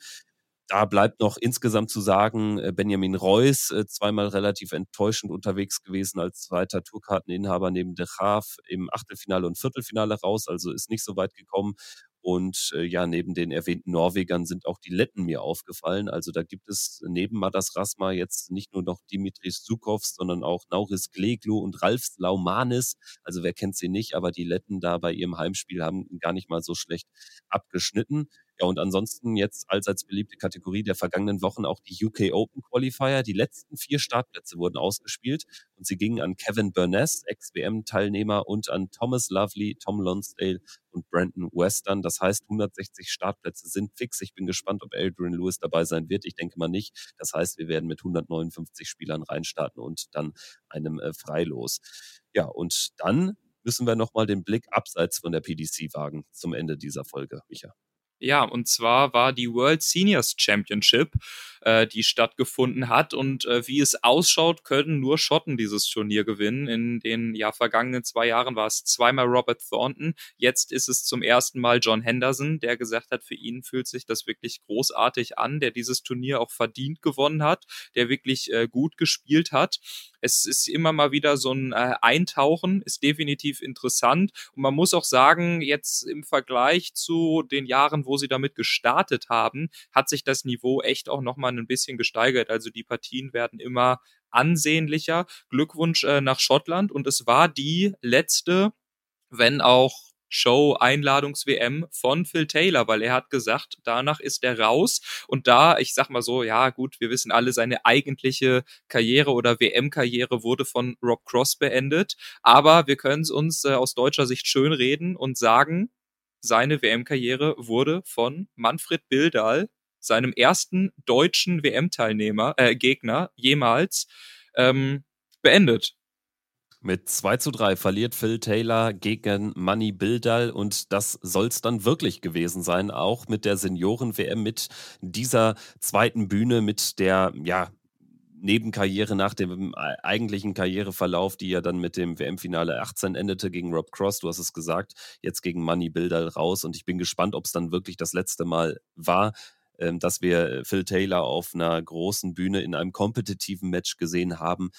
Da bleibt noch insgesamt zu sagen, äh, Benjamin Reus, äh, zweimal relativ enttäuschend unterwegs gewesen als zweiter Tourkarteninhaber neben De Graaf im Achtelfinale und Viertelfinale raus, also ist nicht so weit gekommen. Und äh, ja, neben den erwähnten Norwegern sind auch die Letten mir aufgefallen. Also da gibt es neben Madas Rasma jetzt nicht nur noch Dimitris Zukovs, sondern auch Nauris Gleglu und Ralf Laumanis. Also wer kennt sie nicht, aber die Letten da bei ihrem Heimspiel haben gar nicht mal so schlecht abgeschnitten. Ja, und ansonsten jetzt allseits beliebte Kategorie der vergangenen Wochen auch die UK Open Qualifier. Die letzten vier Startplätze wurden ausgespielt und sie gingen an Kevin Burness, Ex-WM-Teilnehmer, und an Thomas Lovely, Tom Lonsdale und Brandon Western. Das heißt, 160 Startplätze sind fix. Ich bin gespannt, ob Adrian Lewis dabei sein wird. Ich denke mal nicht. Das heißt, wir werden mit 159 Spielern reinstarten und dann einem äh, Freilos. Ja, und dann müssen wir nochmal den Blick abseits von der PDC wagen zum Ende dieser Folge, Micha. Ja, und zwar war die World Seniors Championship, äh, die stattgefunden hat. Und äh, wie es ausschaut, können nur Schotten dieses Turnier gewinnen. In den ja, vergangenen zwei Jahren war es zweimal Robert Thornton. Jetzt ist es zum ersten Mal John Henderson, der gesagt hat, für ihn fühlt sich das wirklich großartig an, der dieses Turnier auch verdient gewonnen hat, der wirklich äh, gut gespielt hat. Es ist immer mal wieder so ein äh, Eintauchen, ist definitiv interessant. Und man muss auch sagen, jetzt im Vergleich zu den Jahren, wo sie damit gestartet haben, hat sich das Niveau echt auch nochmal ein bisschen gesteigert. Also die Partien werden immer ansehnlicher. Glückwunsch äh, nach Schottland. Und es war die letzte, wenn auch Show-Einladungs-WM von Phil Taylor, weil er hat gesagt, danach ist er raus. Und da, ich sag mal so, ja gut, wir wissen alle, seine eigentliche Karriere oder WM-Karriere wurde von Rob Cross beendet. Aber wir können es uns äh, aus deutscher Sicht schön reden und sagen, seine WM-Karriere wurde von Manfred Bildahl, seinem ersten deutschen WM-Teilnehmer, äh, Gegner jemals, ähm, beendet. Mit 2 zu 3 verliert Phil Taylor gegen Manny Bildal und das soll es dann wirklich gewesen sein, auch mit der Senioren-WM, mit dieser zweiten Bühne, mit der, ja, Nebenkarriere nach dem eigentlichen Karriereverlauf, die ja dann mit dem WM-Finale 18 endete gegen Rob Cross. Du hast es gesagt, jetzt gegen Manny Bildal raus und ich bin gespannt, ob es dann wirklich das letzte Mal war, dass wir Phil Taylor auf einer großen Bühne in einem kompetitiven Match gesehen haben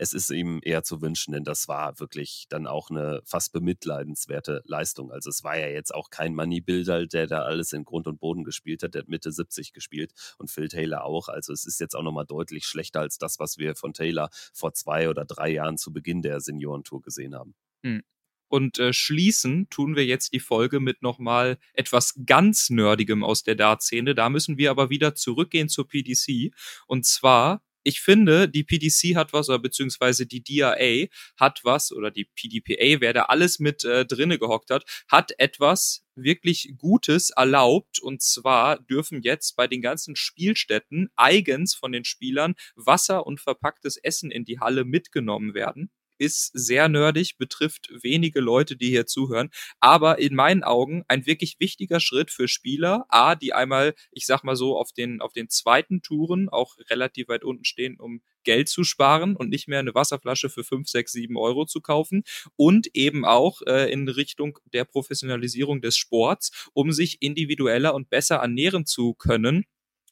es ist ihm eher zu wünschen, denn das war wirklich dann auch eine fast bemitleidenswerte Leistung. Also es war ja jetzt auch kein Money Builder, der da alles in Grund und Boden gespielt hat. Der hat Mitte 70 gespielt und Phil Taylor auch. Also es ist jetzt auch nochmal deutlich schlechter als das, was wir von Taylor vor zwei oder drei Jahren zu Beginn der Seniorentour gesehen haben. Hm. Und äh, schließen tun wir jetzt die Folge mit nochmal etwas ganz Nerdigem aus der Dartszene. Da müssen wir aber wieder zurückgehen zur PDC. Und zwar ich finde, die PDC hat was, oder beziehungsweise die DIA hat was, oder die PDPA, wer da alles mit äh, drinne gehockt hat, hat etwas wirklich Gutes erlaubt. Und zwar dürfen jetzt bei den ganzen Spielstätten eigens von den Spielern Wasser und verpacktes Essen in die Halle mitgenommen werden ist sehr nerdig, betrifft wenige Leute, die hier zuhören, aber in meinen Augen ein wirklich wichtiger Schritt für Spieler, A, die einmal, ich sag mal so, auf den, auf den zweiten Touren auch relativ weit unten stehen, um Geld zu sparen und nicht mehr eine Wasserflasche für 5, 6, 7 Euro zu kaufen. Und eben auch äh, in Richtung der Professionalisierung des Sports, um sich individueller und besser ernähren zu können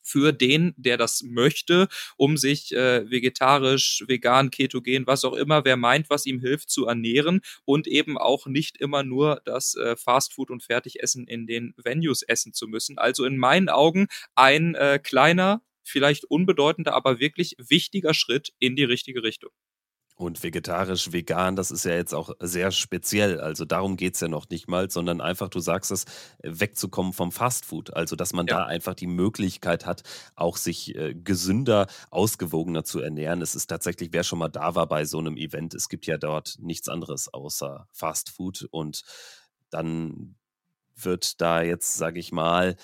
für den, der das möchte, um sich äh, vegetarisch, vegan, ketogen, was auch immer, wer meint, was ihm hilft, zu ernähren und eben auch nicht immer nur das äh, Fastfood und Fertigessen in den Venues essen zu müssen. Also in meinen Augen ein äh, kleiner, vielleicht unbedeutender, aber wirklich wichtiger Schritt in die richtige Richtung. Und vegetarisch, vegan, das ist ja jetzt auch sehr speziell. Also darum geht es ja noch nicht mal, sondern einfach, du sagst es, wegzukommen vom Fastfood. Also, dass man ja. da einfach die Möglichkeit hat, auch sich äh, gesünder, ausgewogener zu ernähren. Es ist tatsächlich, wer schon mal da war bei so einem Event, es gibt ja dort nichts anderes außer Fastfood. Und dann wird da jetzt, sage ich mal,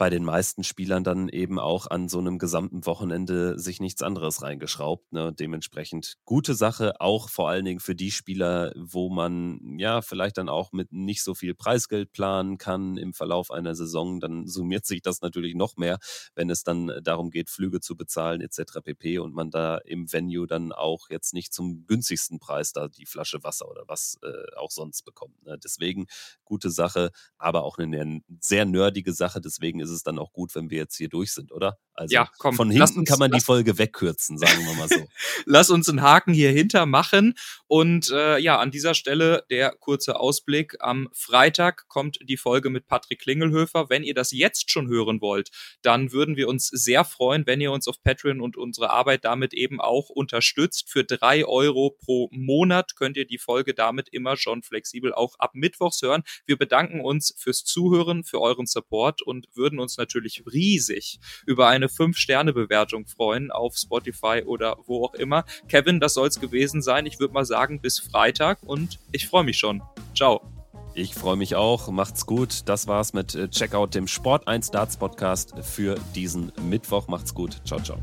bei den meisten Spielern dann eben auch an so einem gesamten Wochenende sich nichts anderes reingeschraubt. Ne? Dementsprechend gute Sache, auch vor allen Dingen für die Spieler, wo man ja vielleicht dann auch mit nicht so viel Preisgeld planen kann im Verlauf einer Saison. Dann summiert sich das natürlich noch mehr, wenn es dann darum geht, Flüge zu bezahlen etc. pp. Und man da im Venue dann auch jetzt nicht zum günstigsten Preis da die Flasche Wasser oder was äh, auch sonst bekommt. Ne? Deswegen gute Sache, aber auch eine sehr nerdige Sache. Deswegen ist es dann auch gut, wenn wir jetzt hier durch sind, oder? Also ja, komm, von hinten uns, kann man die Folge wegkürzen, sagen wir mal so. [laughs] lass uns einen Haken hier hinter machen. Und äh, ja, an dieser Stelle der kurze Ausblick. Am Freitag kommt die Folge mit Patrick Klingelhöfer. Wenn ihr das jetzt schon hören wollt, dann würden wir uns sehr freuen, wenn ihr uns auf Patreon und unsere Arbeit damit eben auch unterstützt. Für drei Euro pro Monat könnt ihr die Folge damit immer schon flexibel auch ab Mittwochs hören. Wir bedanken uns fürs Zuhören, für euren Support und würden uns natürlich riesig über eine 5-Sterne-Bewertung freuen auf Spotify oder wo auch immer. Kevin, das soll es gewesen sein. Ich würde mal sagen, bis Freitag und ich freue mich schon. Ciao. Ich freue mich auch. Macht's gut. Das war's mit äh, Checkout, dem Sport 1 Darts Podcast für diesen Mittwoch. Macht's gut. Ciao, ciao.